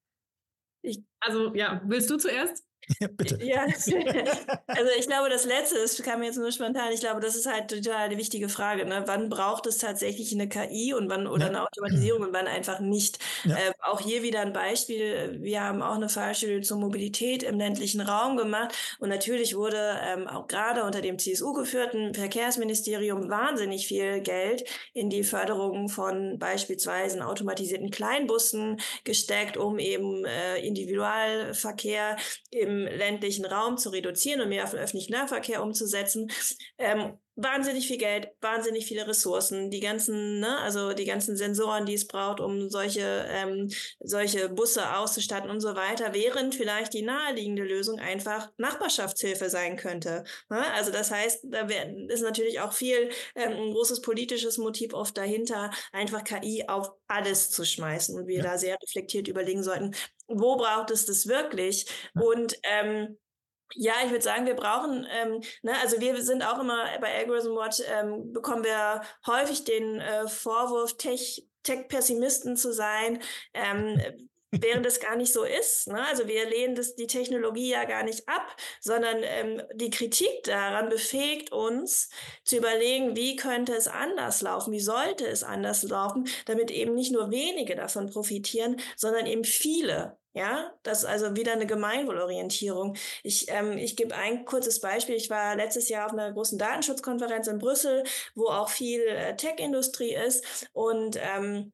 Speaker 2: Ich, also ja, willst du zuerst?
Speaker 1: Ja, bitte.
Speaker 3: Ja, [LAUGHS] also ich glaube, das Letzte, das kam mir jetzt nur spontan, ich glaube, das ist halt total eine wichtige Frage. Ne? Wann braucht es tatsächlich eine KI und wann oder ja. eine Automatisierung und wann einfach nicht? Ja. Äh, auch hier wieder ein Beispiel. Wir haben auch eine Fallstudie zur Mobilität im ländlichen Raum gemacht und natürlich wurde ähm, auch gerade unter dem CSU geführten Verkehrsministerium wahnsinnig viel Geld in die Förderung von beispielsweise automatisierten Kleinbussen gesteckt, um eben äh, Individualverkehr im im ländlichen Raum zu reduzieren und mehr auf den öffentlichen Nahverkehr umzusetzen. Ähm, wahnsinnig viel Geld, wahnsinnig viele Ressourcen, die ganzen, ne, also die ganzen Sensoren, die es braucht, um solche, ähm, solche Busse auszustatten und so weiter, während vielleicht die naheliegende Lösung einfach Nachbarschaftshilfe sein könnte. Ne? Also das heißt, da ist natürlich auch viel ähm, ein großes politisches Motiv oft dahinter, einfach KI auf alles zu schmeißen und wir ja. da sehr reflektiert überlegen sollten, wo braucht es das wirklich? Und ähm, ja, ich würde sagen, wir brauchen, ähm, ne, also wir sind auch immer bei Algorithm Watch, ähm, bekommen wir häufig den äh, Vorwurf, Tech, Tech-Pessimisten zu sein. Ähm, [LAUGHS] während es gar nicht so ist. Ne? Also wir lehnen das, die Technologie ja gar nicht ab, sondern ähm, die Kritik daran befähigt uns zu überlegen, wie könnte es anders laufen, wie sollte es anders laufen, damit eben nicht nur wenige davon profitieren, sondern eben viele. Ja, das ist also wieder eine Gemeinwohlorientierung. Ich, ähm, ich gebe ein kurzes Beispiel. Ich war letztes Jahr auf einer großen Datenschutzkonferenz in Brüssel, wo auch viel äh, Tech-Industrie ist. Und ähm,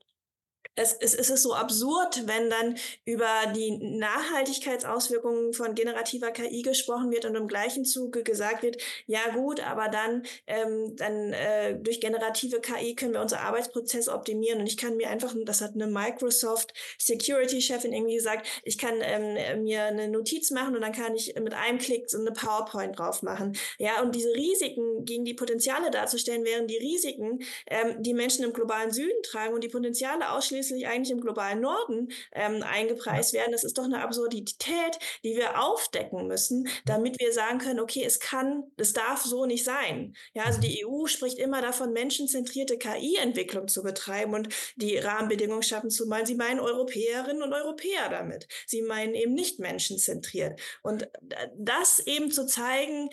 Speaker 3: es, es, ist so absurd, wenn dann über die Nachhaltigkeitsauswirkungen von generativer KI gesprochen wird und im gleichen Zuge gesagt wird, ja gut, aber dann, ähm, dann äh, durch generative KI können wir unsere Arbeitsprozesse optimieren. Und ich kann mir einfach, das hat eine Microsoft Security-Chefin irgendwie gesagt, ich kann ähm, mir eine Notiz machen und dann kann ich mit einem Klick so eine PowerPoint drauf machen. Ja, und diese Risiken gegen die Potenziale darzustellen, während die Risiken ähm, die Menschen im globalen Süden tragen und die Potenziale ausschließlich ausschließlich eigentlich im globalen Norden ähm, eingepreist werden. Das ist doch eine Absurdität, die wir aufdecken müssen, damit wir sagen können, okay, es kann, es darf so nicht sein. Ja, also die EU spricht immer davon, menschenzentrierte KI-Entwicklung zu betreiben und die Rahmenbedingungen schaffen zu meinen. Sie meinen Europäerinnen und Europäer damit. Sie meinen eben nicht menschenzentriert. Und das eben zu zeigen,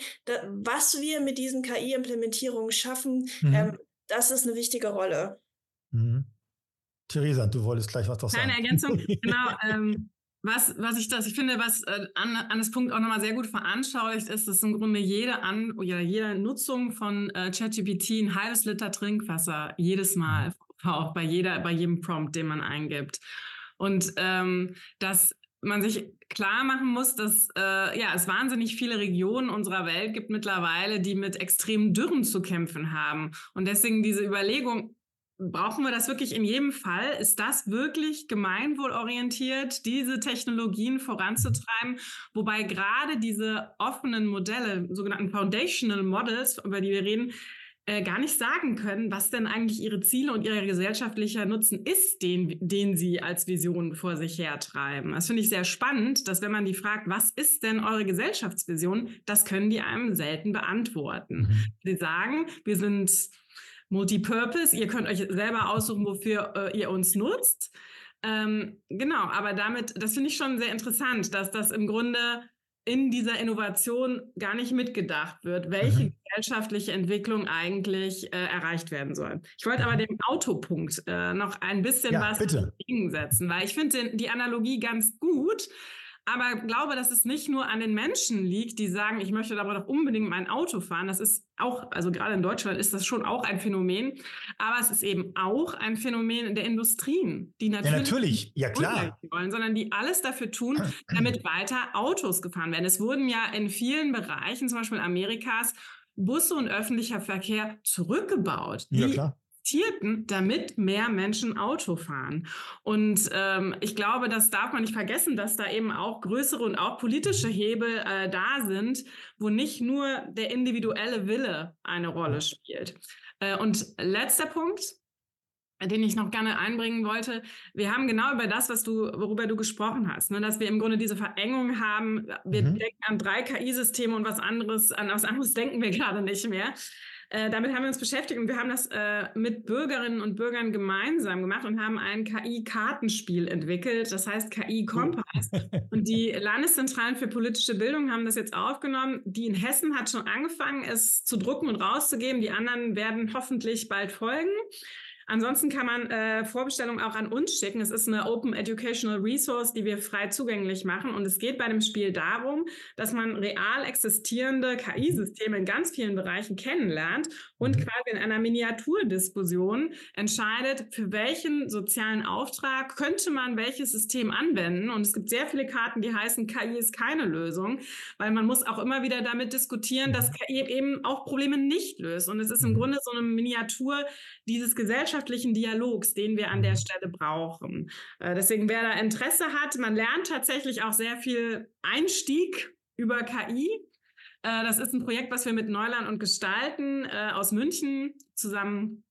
Speaker 3: was wir mit diesen KI-Implementierungen schaffen, mhm. ähm, das ist eine wichtige Rolle.
Speaker 1: Mhm. Theresa, du wolltest gleich was doch sagen.
Speaker 2: Kleine Ergänzung, [LAUGHS] genau. Ähm, was, was ich das, ich finde, was äh, an, an das Punkt auch nochmal sehr gut veranschaulicht ist, dass im Grunde jede an oder jede Nutzung von äh, ChatGPT ein halbes Liter Trinkwasser jedes Mal auch bei jeder, bei jedem Prompt, den man eingibt. Und ähm, das man sich klar machen muss, dass äh, ja, es wahnsinnig viele Regionen unserer Welt gibt mittlerweile, die mit extremen Dürren zu kämpfen haben. Und deswegen diese Überlegung, brauchen wir das wirklich in jedem Fall? Ist das wirklich gemeinwohlorientiert, diese Technologien voranzutreiben? Wobei gerade diese offenen Modelle, sogenannten Foundational Models, über die wir reden, äh, gar nicht sagen können, was denn eigentlich ihre Ziele und ihr gesellschaftlicher Nutzen ist, den, den sie als Vision vor sich hertreiben. Das finde ich sehr spannend, dass wenn man die fragt, was ist denn eure Gesellschaftsvision, das können die einem selten beantworten. Mhm. Sie sagen, wir sind Multipurpose, ihr könnt euch selber aussuchen, wofür äh, ihr uns nutzt. Ähm, genau, aber damit, das finde ich schon sehr interessant, dass das im Grunde in dieser Innovation gar nicht mitgedacht wird, welche mhm. gesellschaftliche Entwicklung eigentlich äh, erreicht werden soll. Ich wollte aber mhm. dem Autopunkt äh, noch ein bisschen ja, was entgegensetzen, weil ich finde die Analogie ganz gut, aber glaube, dass es nicht nur an den Menschen liegt, die sagen, ich möchte aber doch unbedingt mein Auto fahren. Das ist auch, also gerade in Deutschland ist das schon auch ein Phänomen. Aber es ist eben auch ein Phänomen der Industrien, die natürlich,
Speaker 1: ja, natürlich. Ja, klar.
Speaker 2: wollen, sondern die alles dafür tun, [CLEARS THROAT] damit weiter Autos gefahren werden. Es wurden ja in vielen Bereichen, zum Beispiel Amerikas, Busse und öffentlicher Verkehr zurückgebaut.
Speaker 1: ja, klar
Speaker 2: damit mehr Menschen Auto fahren. Und ähm, ich glaube, das darf man nicht vergessen, dass da eben auch größere und auch politische Hebel äh, da sind, wo nicht nur der individuelle Wille eine Rolle spielt. Äh, und letzter Punkt, den ich noch gerne einbringen wollte. Wir haben genau über das, was du, worüber du gesprochen hast, ne, dass wir im Grunde diese Verengung haben. Wir mhm. denken an drei KI-Systeme und was anderes, an was anderes denken wir [LAUGHS] gerade nicht mehr. Äh, damit haben wir uns beschäftigt und wir haben das äh, mit Bürgerinnen und Bürgern gemeinsam gemacht und haben ein KI-Kartenspiel entwickelt, das heißt KI-Kompass. und die [LAUGHS] Landeszentralen für politische Bildung haben das jetzt aufgenommen. Die in Hessen hat schon angefangen, es zu drucken und rauszugeben. Die anderen werden hoffentlich bald folgen. Ansonsten kann man äh, Vorbestellungen auch an uns schicken. Es ist eine Open Educational Resource, die wir frei zugänglich machen. Und es geht bei dem Spiel darum, dass man real existierende KI-Systeme in ganz vielen Bereichen kennenlernt und mhm. quasi in einer Miniaturdiskussion entscheidet, für welchen sozialen Auftrag könnte man welches System anwenden. Und es gibt sehr viele Karten, die heißen, KI ist keine Lösung, weil man muss auch immer wieder damit diskutieren, dass KI eben auch Probleme nicht löst. Und es ist im mhm. Grunde so eine Miniatur dieses gesellschaftlichen Dialogs, den wir an der mhm. Stelle brauchen. Äh, deswegen, wer da Interesse hat, man lernt tatsächlich auch sehr viel Einstieg über KI. Äh, das ist ein Projekt, was wir mit Neuland und Gestalten äh, aus München zusammen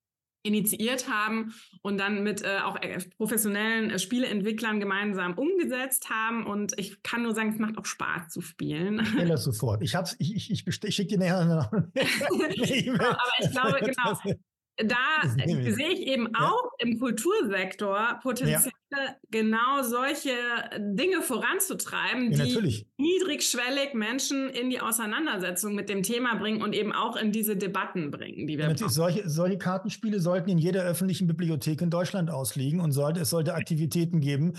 Speaker 2: initiiert haben und dann mit äh, auch professionellen äh, Spieleentwicklern gemeinsam umgesetzt haben. Und ich kann nur sagen, es macht auch Spaß zu spielen.
Speaker 1: Ich [LAUGHS] will das sofort. Ich, ich, ich, ich, ich schicke dir nachher [LAUGHS] [LAUGHS] eine
Speaker 2: E-Mail. aber ich glaube, genau da sehe ich eben ja. auch im Kultursektor Potenziale, ja. genau solche Dinge voranzutreiben, ja, die natürlich. niedrigschwellig Menschen in die Auseinandersetzung mit dem Thema bringen und eben auch in diese Debatten bringen, die wir
Speaker 1: natürlich, solche, solche Kartenspiele sollten in jeder öffentlichen Bibliothek in Deutschland ausliegen und sollte, es sollte Aktivitäten geben.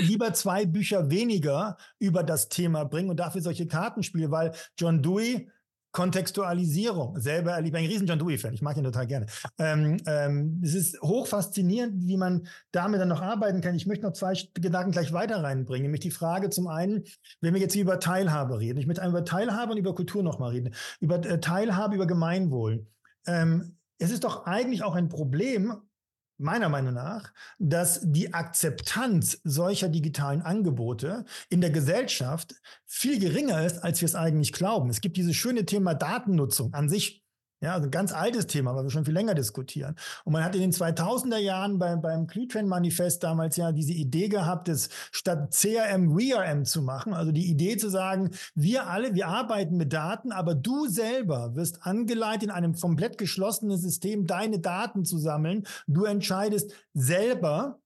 Speaker 1: Lieber zwei Bücher weniger über das Thema bringen und dafür solche Kartenspiele, weil John Dewey Kontextualisierung. Selber erlebt ein riesen John Dewey-Fan. Ich mag ihn total gerne. Ähm, ähm, es ist hoch faszinierend, wie man damit dann noch arbeiten kann. Ich möchte noch zwei Gedanken gleich weiter reinbringen. Nämlich die Frage zum einen, wenn wir jetzt über Teilhabe reden. Ich möchte über Teilhabe und über Kultur nochmal reden. Über äh, Teilhabe, über Gemeinwohl. Ähm, es ist doch eigentlich auch ein Problem, meiner Meinung nach, dass die Akzeptanz solcher digitalen Angebote in der Gesellschaft viel geringer ist, als wir es eigentlich glauben. Es gibt dieses schöne Thema Datennutzung an sich ja, also ein ganz altes Thema, weil wir schon viel länger diskutieren. Und man hat in den 2000er Jahren beim, beim Cluetrain-Manifest damals ja diese Idee gehabt, es statt CRM WeRM zu machen. Also die Idee zu sagen, wir alle, wir arbeiten mit Daten, aber du selber wirst angeleitet, in einem komplett geschlossenen System deine Daten zu sammeln. Du entscheidest selber,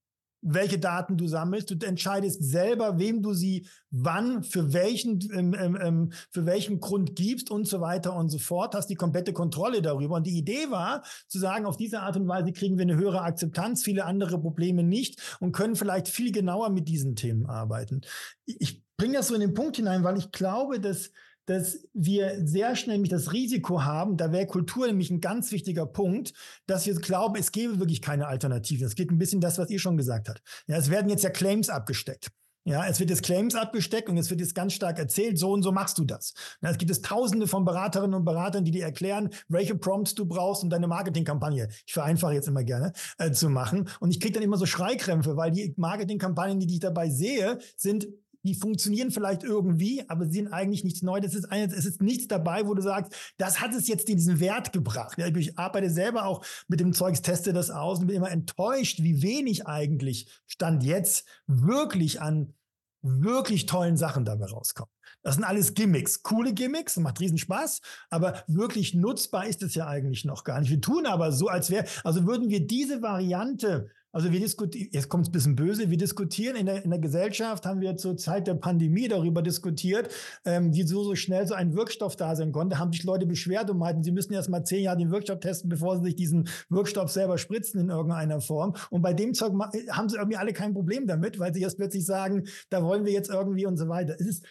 Speaker 1: welche Daten du sammelst. Du entscheidest selber, wem du sie wann, für welchen, ähm, ähm, ähm, für welchen Grund gibst und so weiter und so fort. Hast die komplette Kontrolle darüber. Und die Idee war, zu sagen, auf diese Art und Weise kriegen wir eine höhere Akzeptanz, viele andere Probleme nicht und können vielleicht viel genauer mit diesen Themen arbeiten. Ich bringe das so in den Punkt hinein, weil ich glaube, dass dass wir sehr schnell nämlich das Risiko haben, da wäre Kultur nämlich ein ganz wichtiger Punkt, dass wir glauben, es gäbe wirklich keine Alternativen. Es geht ein bisschen das, was ihr schon gesagt habt. Ja, es werden jetzt ja Claims abgesteckt. Ja, es wird jetzt Claims abgesteckt und es wird jetzt ganz stark erzählt, so und so machst du das. Ja, es gibt es tausende von Beraterinnen und Beratern, die dir erklären, welche Prompts du brauchst, um deine Marketingkampagne, ich vereinfache jetzt immer gerne, äh, zu machen. Und ich kriege dann immer so Schreikrämpfe, weil die Marketingkampagnen, die ich dabei sehe, sind die funktionieren vielleicht irgendwie, aber sie sind eigentlich nichts Neues. Es ist, eine, es ist nichts dabei, wo du sagst, das hat es jetzt diesen Wert gebracht. Ja, ich arbeite selber auch mit dem Zeugs, teste das aus und bin immer enttäuscht, wie wenig eigentlich Stand jetzt wirklich an wirklich tollen Sachen dabei rauskommen. Das sind alles Gimmicks, coole Gimmicks, macht riesen Spaß, aber wirklich nutzbar ist es ja eigentlich noch gar nicht. Wir tun aber so, als wäre, also würden wir diese Variante also wir diskutieren, jetzt kommt es ein bisschen böse, wir diskutieren in der, in der Gesellschaft, haben wir zur Zeit der Pandemie darüber diskutiert, ähm, wie so, so schnell so ein Wirkstoff da sein konnte, haben sich Leute beschwert und meinten, sie müssen erst mal zehn Jahre den Wirkstoff testen, bevor sie sich diesen Wirkstoff selber spritzen in irgendeiner Form. Und bei dem Zeug haben sie irgendwie alle kein Problem damit, weil sie jetzt plötzlich sagen, da wollen wir jetzt irgendwie und so weiter. Es ist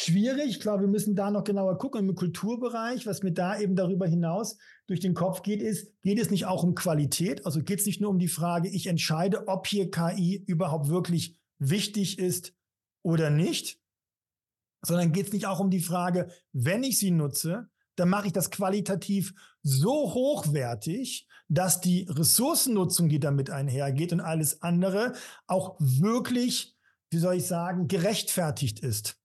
Speaker 1: schwierig. Ich glaube, wir müssen da noch genauer gucken im Kulturbereich. Was mir da eben darüber hinaus durch den Kopf geht, ist, geht es nicht auch um Qualität? Also geht es nicht nur um die Frage, ich entscheide, ob hier KI überhaupt wirklich wichtig ist oder nicht, sondern geht es nicht auch um die Frage, wenn ich sie nutze, dann mache ich das qualitativ so hochwertig, dass die Ressourcennutzung, die damit einhergeht und alles andere auch wirklich, wie soll ich sagen, gerechtfertigt ist.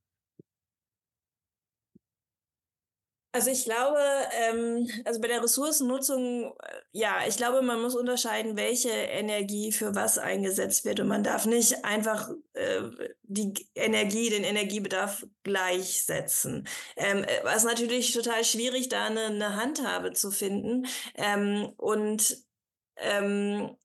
Speaker 3: Also ich glaube, ähm, also bei der Ressourcennutzung, äh, ja, ich glaube, man muss unterscheiden, welche Energie für was eingesetzt wird. Und man darf nicht einfach äh, die Energie, den Energiebedarf gleichsetzen. Ähm, äh, was natürlich total schwierig, da eine, eine Handhabe zu finden. Ähm, und ähm,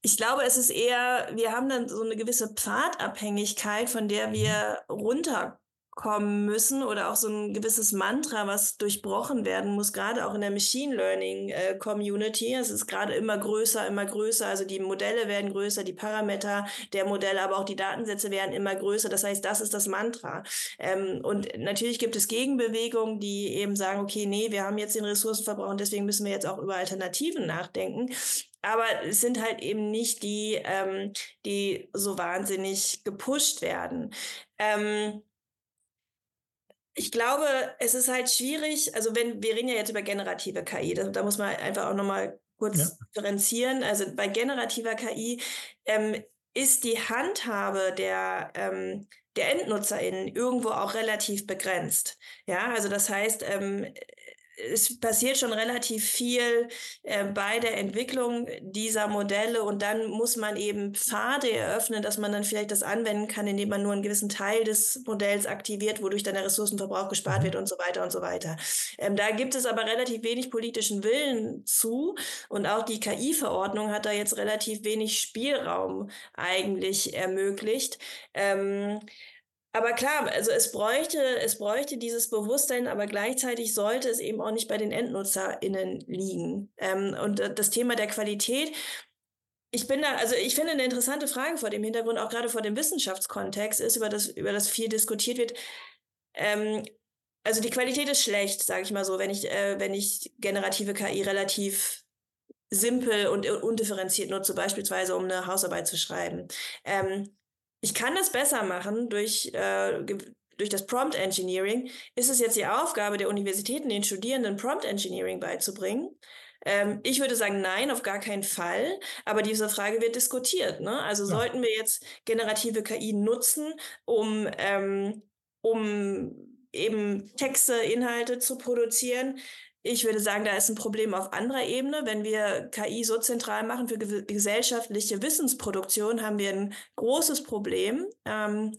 Speaker 3: ich glaube, es ist eher, wir haben dann so eine gewisse Pfadabhängigkeit, von der wir runter kommen müssen oder auch so ein gewisses Mantra, was durchbrochen werden muss, gerade auch in der Machine Learning äh, Community. Es ist gerade immer größer, immer größer. Also die Modelle werden größer, die Parameter der Modelle, aber auch die Datensätze werden immer größer. Das heißt, das ist das Mantra. Ähm, und natürlich gibt es Gegenbewegungen, die eben sagen, okay, nee, wir haben jetzt den Ressourcenverbrauch und deswegen müssen wir jetzt auch über Alternativen nachdenken aber es sind halt eben nicht die, ähm, die so wahnsinnig gepusht werden. Ähm, ich glaube, es ist halt schwierig, also wenn, wir reden ja jetzt über generative KI, da, da muss man einfach auch nochmal kurz ja. differenzieren. Also bei generativer KI ähm, ist die Handhabe der, ähm, der EndnutzerInnen irgendwo auch relativ begrenzt. Ja, also das heißt, ähm, es passiert schon relativ viel äh, bei der Entwicklung dieser Modelle und dann muss man eben Pfade eröffnen, dass man dann vielleicht das anwenden kann, indem man nur einen gewissen Teil des Modells aktiviert, wodurch dann der Ressourcenverbrauch gespart mhm. wird und so weiter und so weiter. Ähm, da gibt es aber relativ wenig politischen Willen zu und auch die KI-Verordnung hat da jetzt relativ wenig Spielraum eigentlich ermöglicht. Ähm, aber klar, also es bräuchte, es bräuchte dieses Bewusstsein, aber gleichzeitig sollte es eben auch nicht bei den EndnutzerInnen liegen. Ähm, und das Thema der Qualität, ich bin da, also ich finde eine interessante Frage vor dem Hintergrund, auch gerade vor dem Wissenschaftskontext ist, über das, über das viel diskutiert wird. Ähm, also die Qualität ist schlecht, sage ich mal so, wenn ich, äh, wenn ich generative KI relativ simpel und undifferenziert nutze, beispielsweise um eine Hausarbeit zu schreiben. Ähm, ich kann das besser machen durch, äh, durch das Prompt Engineering. Ist es jetzt die Aufgabe der Universitäten, den Studierenden Prompt Engineering beizubringen? Ähm, ich würde sagen, nein, auf gar keinen Fall. Aber diese Frage wird diskutiert. Ne? Also ja. sollten wir jetzt generative KI nutzen, um, ähm, um eben Texte, Inhalte zu produzieren, ich würde sagen, da ist ein Problem auf anderer Ebene. Wenn wir KI so zentral machen für gesellschaftliche Wissensproduktion, haben wir ein großes Problem. Ähm,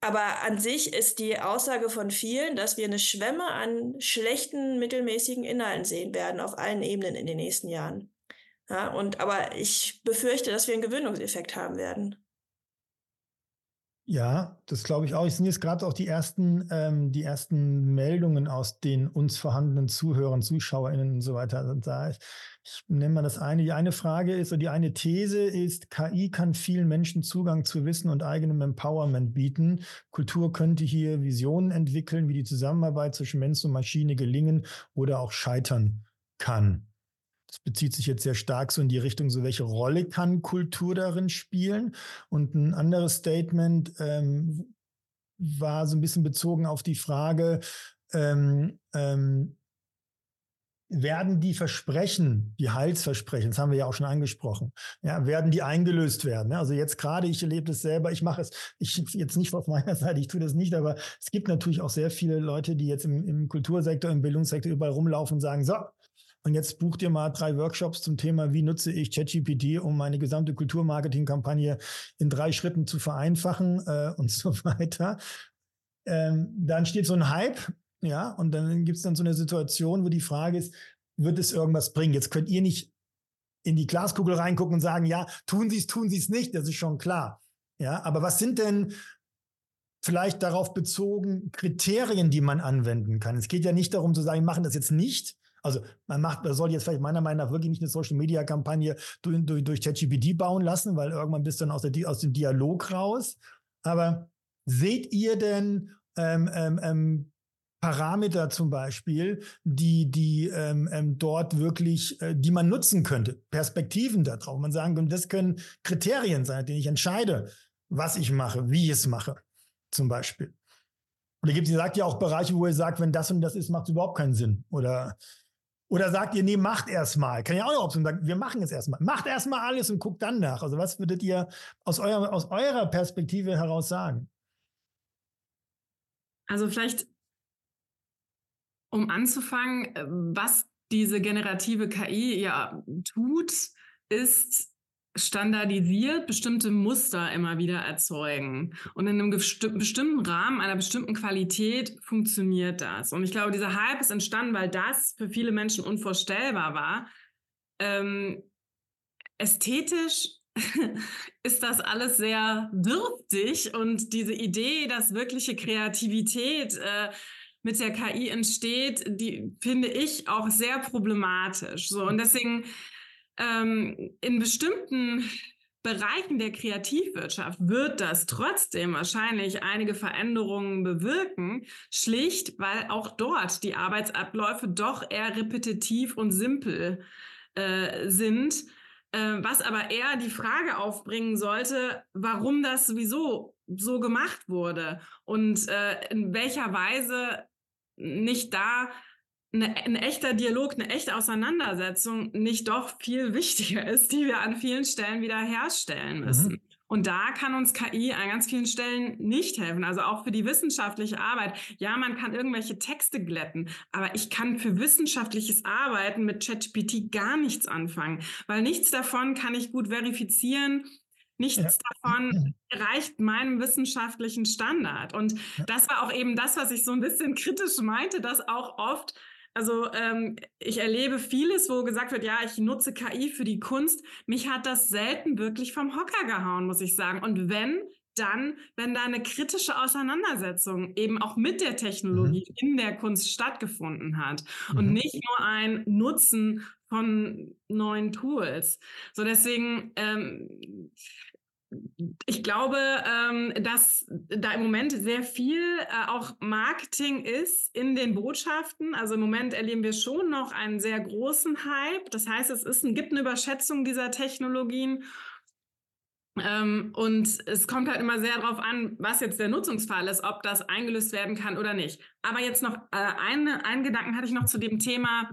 Speaker 3: aber an sich ist die Aussage von vielen, dass wir eine Schwemme an schlechten, mittelmäßigen Inhalten sehen werden auf allen Ebenen in den nächsten Jahren. Ja, und aber ich befürchte, dass wir einen Gewöhnungseffekt haben werden.
Speaker 1: Ja, das glaube ich auch. Es sind jetzt gerade auch die ersten, ähm, die ersten Meldungen aus den uns vorhandenen Zuhörern, ZuschauerInnen und so weiter. Und da ich, ich nenne mal das eine. Die eine Frage ist, oder die eine These ist, KI kann vielen Menschen Zugang zu Wissen und eigenem Empowerment bieten. Kultur könnte hier Visionen entwickeln, wie die Zusammenarbeit zwischen Mensch und Maschine gelingen oder auch scheitern kann. Das bezieht sich jetzt sehr stark so in die Richtung, so welche Rolle kann Kultur darin spielen? Und ein anderes Statement ähm, war so ein bisschen bezogen auf die Frage, ähm, ähm, werden die Versprechen, die Heilsversprechen, das haben wir ja auch schon angesprochen, ja, werden die eingelöst werden? Also jetzt gerade, ich erlebe das selber, ich mache es, ich jetzt nicht auf meiner Seite, ich tue das nicht, aber es gibt natürlich auch sehr viele Leute, die jetzt im, im Kultursektor, im Bildungssektor überall rumlaufen und sagen, so, und jetzt bucht ihr mal drei Workshops zum Thema, wie nutze ich ChatGPT, um meine gesamte Kulturmarketing-Kampagne in drei Schritten zu vereinfachen äh, [LAUGHS] und so weiter. Ähm, dann steht so ein Hype ja, und dann gibt es dann so eine Situation, wo die Frage ist, wird es irgendwas bringen? Jetzt könnt ihr nicht in die Glaskugel reingucken und sagen, ja, tun sie es, tun sie es nicht, das ist schon klar. Ja, aber was sind denn vielleicht darauf bezogen Kriterien, die man anwenden kann? Es geht ja nicht darum zu sagen, wir machen das jetzt nicht. Also man macht, man soll jetzt vielleicht meiner Meinung nach wirklich nicht eine Social Media Kampagne durch, durch, durch ChatGPT bauen lassen, weil irgendwann bist du dann aus, der, aus dem Dialog raus. Aber seht ihr denn ähm, ähm, ähm Parameter zum Beispiel, die, die ähm, ähm, dort wirklich, äh, die man nutzen könnte, Perspektiven darauf. Man sagen könnte, das können Kriterien sein, denen ich entscheide, was ich mache, wie ich es mache, zum Beispiel. Oder gibt es, sagt ja auch Bereiche, wo ihr sagt, wenn das und das ist, macht es überhaupt keinen Sinn. Oder, oder sagt ihr, nee, macht erstmal. Kann ja auch eine Option sagen, wir machen es erstmal. Macht erstmal alles und guckt dann nach. Also was würdet ihr aus, euer, aus eurer Perspektive heraus sagen?
Speaker 2: Also vielleicht um anzufangen, äh, was diese generative KI ja tut, ist standardisiert bestimmte Muster immer wieder erzeugen. Und in einem bestimmten Rahmen, einer bestimmten Qualität funktioniert das. Und ich glaube, dieser Hype ist entstanden, weil das für viele Menschen unvorstellbar war. Ähm, ästhetisch [LAUGHS] ist das alles sehr dürftig und diese Idee, dass wirkliche Kreativität äh, mit der KI entsteht, die finde ich auch sehr problematisch. So und deswegen ähm, in bestimmten Bereichen der Kreativwirtschaft wird das trotzdem wahrscheinlich einige Veränderungen bewirken, schlicht weil auch dort die Arbeitsabläufe doch eher repetitiv und simpel äh, sind. Äh, was aber eher die Frage aufbringen sollte, warum das sowieso so gemacht wurde und äh, in welcher Weise nicht da eine, ein echter Dialog, eine echte Auseinandersetzung nicht doch viel wichtiger ist, die wir an vielen Stellen wieder herstellen müssen. Mhm. Und da kann uns KI an ganz vielen Stellen nicht helfen. Also auch für die wissenschaftliche Arbeit. Ja, man kann irgendwelche Texte glätten, aber ich kann für wissenschaftliches Arbeiten mit ChatGPT gar nichts anfangen, weil nichts davon kann ich gut verifizieren Nichts ja. davon reicht meinem wissenschaftlichen Standard. Und ja. das war auch eben das, was ich so ein bisschen kritisch meinte, dass auch oft, also ähm, ich erlebe vieles, wo gesagt wird, ja, ich nutze KI für die Kunst. Mich hat das selten wirklich vom Hocker gehauen, muss ich sagen. Und wenn, dann, wenn da eine kritische Auseinandersetzung eben auch mit der Technologie mhm. in der Kunst stattgefunden hat mhm. und nicht nur ein Nutzen von neuen Tools. So deswegen ähm, ich glaube, ähm, dass da im Moment sehr viel äh, auch Marketing ist in den Botschaften. Also im Moment erleben wir schon noch einen sehr großen Hype. Das heißt, es ist, gibt eine Überschätzung dieser Technologien. Ähm, und es kommt halt immer sehr darauf an, was jetzt der Nutzungsfall ist, ob das eingelöst werden kann oder nicht. Aber jetzt noch äh, eine, einen Gedanken hatte ich noch zu dem Thema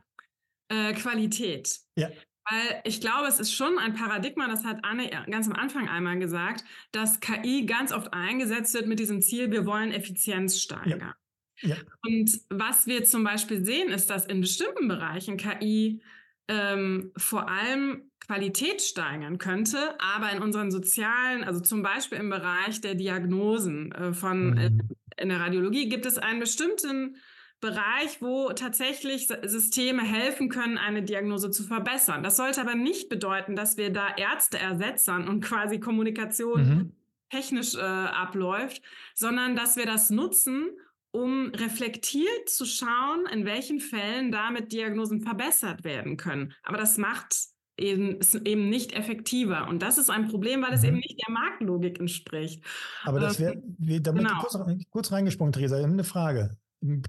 Speaker 2: äh, Qualität. Ja. Weil ich glaube, es ist schon ein Paradigma, das hat Anne ganz am Anfang einmal gesagt, dass KI ganz oft eingesetzt wird mit diesem Ziel, wir wollen Effizienz steigern. Ja. Ja. Und was wir zum Beispiel sehen, ist, dass in bestimmten Bereichen KI ähm, vor allem Qualität steigern könnte, aber in unseren sozialen, also zum Beispiel im Bereich der Diagnosen äh, von äh, mhm. äh, in der Radiologie gibt es einen bestimmten Bereich, wo tatsächlich Systeme helfen können, eine Diagnose zu verbessern. Das sollte aber nicht bedeuten, dass wir da Ärzte ersetzen und quasi Kommunikation mhm. technisch äh, abläuft, sondern dass wir das nutzen, um reflektiert zu schauen, in welchen Fällen damit Diagnosen verbessert werden können. Aber das macht eben, eben nicht effektiver. Und das ist ein Problem, weil es mhm. eben nicht der Marktlogik entspricht.
Speaker 1: Aber das wäre, damit genau. kurz, kurz reingesprungen, Theresa, eine Frage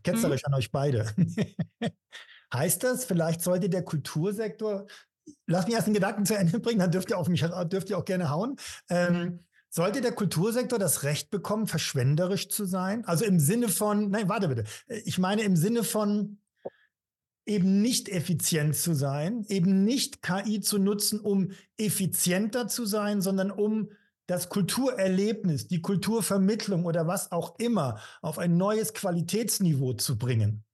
Speaker 1: ketzerisch mhm. an euch beide. [LAUGHS] Heißt das, vielleicht sollte der Kultursektor, lass mich erst den Gedanken zu Ende [LAUGHS] bringen, dann dürft ihr auf mich, dürft ihr auch gerne hauen. Ähm, sollte der Kultursektor das Recht bekommen, verschwenderisch zu sein? Also im Sinne von, nein, warte bitte. Ich meine im Sinne von eben nicht effizient zu sein, eben nicht KI zu nutzen, um effizienter zu sein, sondern um das Kulturerlebnis, die Kulturvermittlung oder was auch immer auf ein neues Qualitätsniveau zu bringen.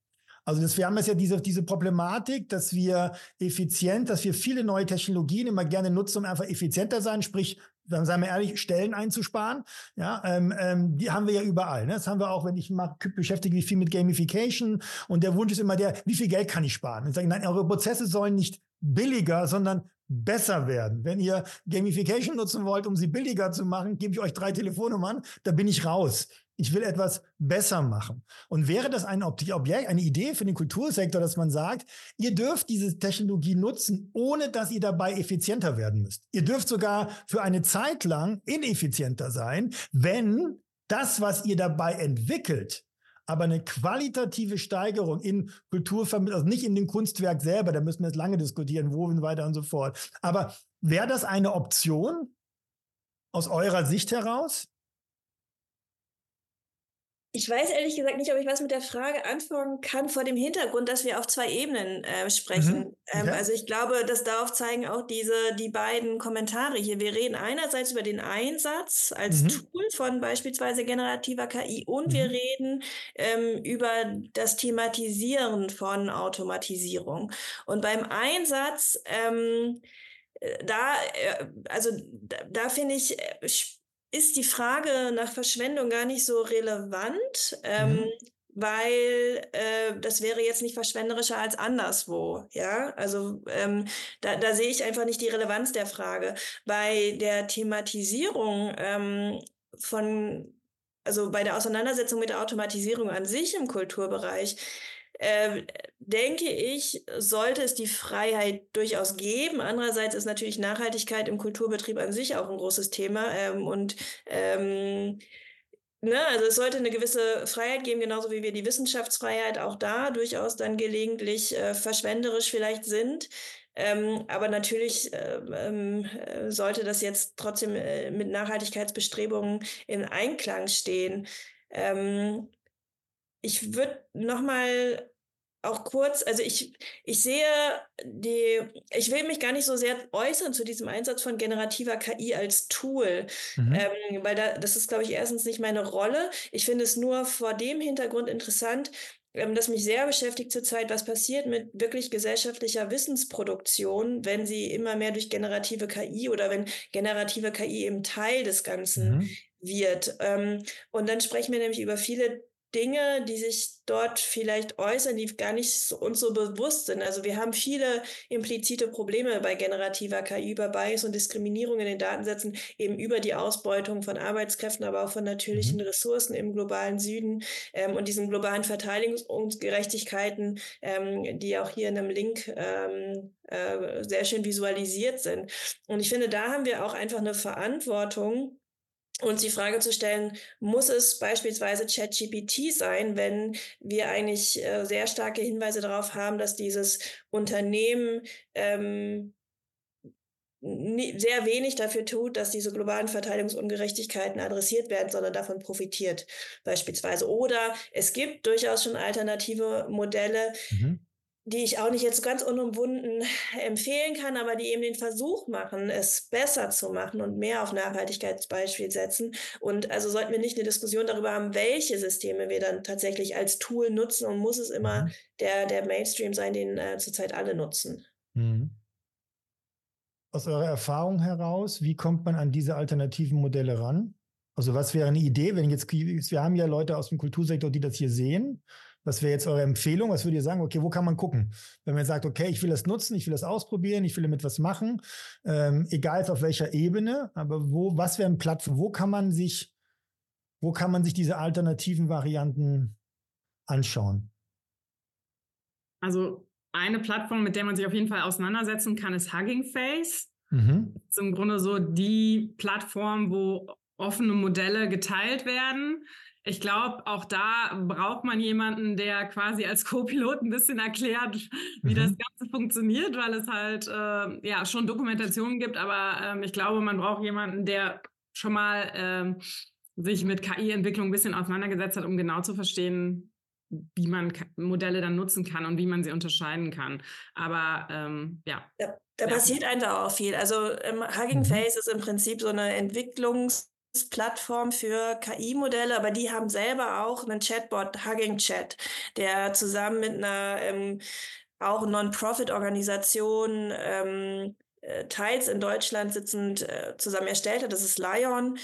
Speaker 1: Also das, wir haben jetzt ja diese, diese Problematik, dass wir effizient, dass wir viele neue Technologien immer gerne nutzen, um einfach effizienter sein, sprich, dann seien wir ehrlich, Stellen einzusparen. Ja, ähm, ähm, die haben wir ja überall. Ne? Das haben wir auch, wenn ich mal beschäftige mich viel mit Gamification und der Wunsch ist immer der, wie viel Geld kann ich sparen? Und ich sage, nein, eure Prozesse sollen nicht billiger, sondern besser werden. Wenn ihr Gamification nutzen wollt, um sie billiger zu machen, gebe ich euch drei Telefonnummern, da bin ich raus. Ich will etwas besser machen. Und wäre das ein Objekt, eine Idee für den Kultursektor, dass man sagt, ihr dürft diese Technologie nutzen, ohne dass ihr dabei effizienter werden müsst. Ihr dürft sogar für eine Zeit lang ineffizienter sein, wenn das, was ihr dabei entwickelt, aber eine qualitative Steigerung in Kulturvermittlung, also nicht in dem Kunstwerk selber, da müssen wir jetzt lange diskutieren, wo und weiter und so fort. Aber wäre das eine Option aus eurer Sicht heraus?
Speaker 3: Ich weiß ehrlich gesagt nicht, ob ich was mit der Frage anfangen kann vor dem Hintergrund, dass wir auf zwei Ebenen äh, sprechen. Mhm. Ähm, Also ich glaube, das darauf zeigen auch diese die beiden Kommentare hier. Wir reden einerseits über den Einsatz als mhm. Tool von beispielsweise generativer KI und mhm. wir reden ähm, über das Thematisieren von Automatisierung. Und beim Einsatz ähm, äh, da, äh, also da, da finde ich äh, ist die Frage nach Verschwendung gar nicht so relevant, ähm, mhm. weil äh, das wäre jetzt nicht verschwenderischer als anderswo. Ja, also ähm, da, da sehe ich einfach nicht die Relevanz der Frage. Bei der Thematisierung ähm, von also bei der Auseinandersetzung mit der Automatisierung an sich im Kulturbereich, äh, denke ich, sollte es die Freiheit durchaus geben. Andererseits ist natürlich Nachhaltigkeit im Kulturbetrieb an sich auch ein großes Thema. Ähm, und ähm, Ne, also es sollte eine gewisse Freiheit geben, genauso wie wir die Wissenschaftsfreiheit auch da durchaus dann gelegentlich äh, verschwenderisch vielleicht sind. Ähm, aber natürlich äh, ähm, sollte das jetzt trotzdem äh, mit Nachhaltigkeitsbestrebungen in Einklang stehen. Ähm, ich würde noch mal auch kurz, also ich, ich sehe die, ich will mich gar nicht so sehr äußern zu diesem Einsatz von generativer KI als Tool, mhm. ähm, weil da, das ist, glaube ich, erstens nicht meine Rolle. Ich finde es nur vor dem Hintergrund interessant, ähm, das mich sehr beschäftigt zurzeit, was passiert mit wirklich gesellschaftlicher Wissensproduktion, wenn sie immer mehr durch generative KI oder wenn generative KI eben Teil des Ganzen mhm. wird. Ähm, und dann sprechen wir nämlich über viele Dinge, die sich dort vielleicht äußern, die gar nicht uns so bewusst sind. Also wir haben viele implizite Probleme bei generativer KI über Bias und Diskriminierung in den Datensätzen, eben über die Ausbeutung von Arbeitskräften, aber auch von natürlichen mhm. Ressourcen im globalen Süden ähm, und diesen globalen Verteidigungsgerechtigkeiten, ähm, die auch hier in einem Link ähm, äh, sehr schön visualisiert sind. Und ich finde, da haben wir auch einfach eine Verantwortung, uns die Frage zu stellen, muss es beispielsweise ChatGPT sein, wenn wir eigentlich äh, sehr starke Hinweise darauf haben, dass dieses Unternehmen ähm, sehr wenig dafür tut, dass diese globalen Verteilungsungerechtigkeiten adressiert werden, sondern davon profitiert beispielsweise. Oder es gibt durchaus schon alternative Modelle, mhm die ich auch nicht jetzt ganz unumwunden [LAUGHS] empfehlen kann, aber die eben den Versuch machen, es besser zu machen und mehr auf Nachhaltigkeitsbeispiel setzen. Und also sollten wir nicht eine Diskussion darüber haben, welche Systeme wir dann tatsächlich als Tool nutzen und muss es immer mhm. der, der Mainstream sein, den äh, zurzeit alle nutzen. Mhm.
Speaker 1: Aus eurer Erfahrung heraus, wie kommt man an diese alternativen Modelle ran? Also was wäre eine Idee, wenn jetzt, wir haben ja Leute aus dem Kultursektor, die das hier sehen was wäre jetzt eure Empfehlung? Was würdet ihr sagen? Okay, wo kann man gucken? Wenn man sagt, okay, ich will das nutzen, ich will das ausprobieren, ich will damit was machen, ähm, egal auf welcher Ebene, aber wo, was wären Plattformen? Wo kann man sich, wo kann man sich diese alternativen Varianten anschauen?
Speaker 2: Also eine Plattform, mit der man sich auf jeden Fall auseinandersetzen kann, ist Hugging Face. Mhm. Das ist im Grunde so die Plattform, wo offene Modelle geteilt werden ich glaube, auch da braucht man jemanden, der quasi als Co-Pilot ein bisschen erklärt, wie mhm. das Ganze funktioniert, weil es halt äh, ja schon Dokumentationen gibt, aber ähm, ich glaube, man braucht jemanden, der schon mal ähm, sich mit KI-Entwicklung ein bisschen auseinandergesetzt hat, um genau zu verstehen, wie man Modelle dann nutzen kann und wie man sie unterscheiden kann. Aber ähm, ja.
Speaker 3: Da, da ja. passiert einfach auch viel. Also ähm, Hugging mhm. Face ist im Prinzip so eine Entwicklungs- Plattform für KI-Modelle, aber die haben selber auch einen Chatbot, Hugging Chat, der zusammen mit einer ähm, auch Non-Profit-Organisation ähm, äh, teils in Deutschland sitzend äh, zusammen erstellt hat. Das ist Lion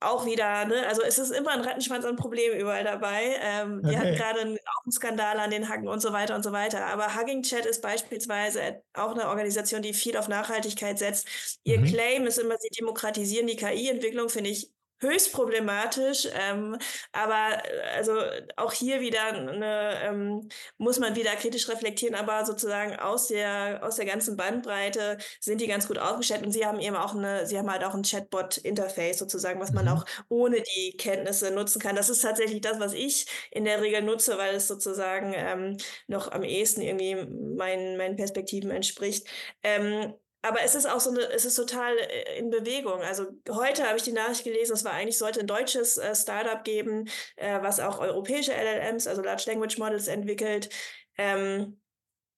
Speaker 3: auch wieder, ne, also es ist immer ein Rattenschwanz an Problemen überall dabei. Ähm, okay. Die hatten gerade einen, auch einen Skandal an den Hacken und so weiter und so weiter. Aber Hugging Chat ist beispielsweise auch eine Organisation, die viel auf Nachhaltigkeit setzt. Ihr mhm. Claim ist immer, sie demokratisieren die KI-Entwicklung, finde ich höchst problematisch. Ähm, aber äh, also auch hier wieder eine, ähm, muss man wieder kritisch reflektieren, aber sozusagen aus der, aus der ganzen Bandbreite sind die ganz gut aufgestellt und sie haben eben auch eine, sie haben halt auch ein Chatbot-Interface sozusagen, was man mhm. auch ohne die Kenntnisse nutzen kann. Das ist tatsächlich das, was ich in der Regel nutze, weil es sozusagen ähm, noch am ehesten irgendwie meinen, meinen Perspektiven entspricht. Ähm, aber es ist auch so eine, es ist total äh, in Bewegung. Also heute habe ich die Nachricht gelesen, es war eigentlich sollte ein deutsches äh, Startup geben, äh, was auch europäische LLMs, also Large Language Models entwickelt. Ähm,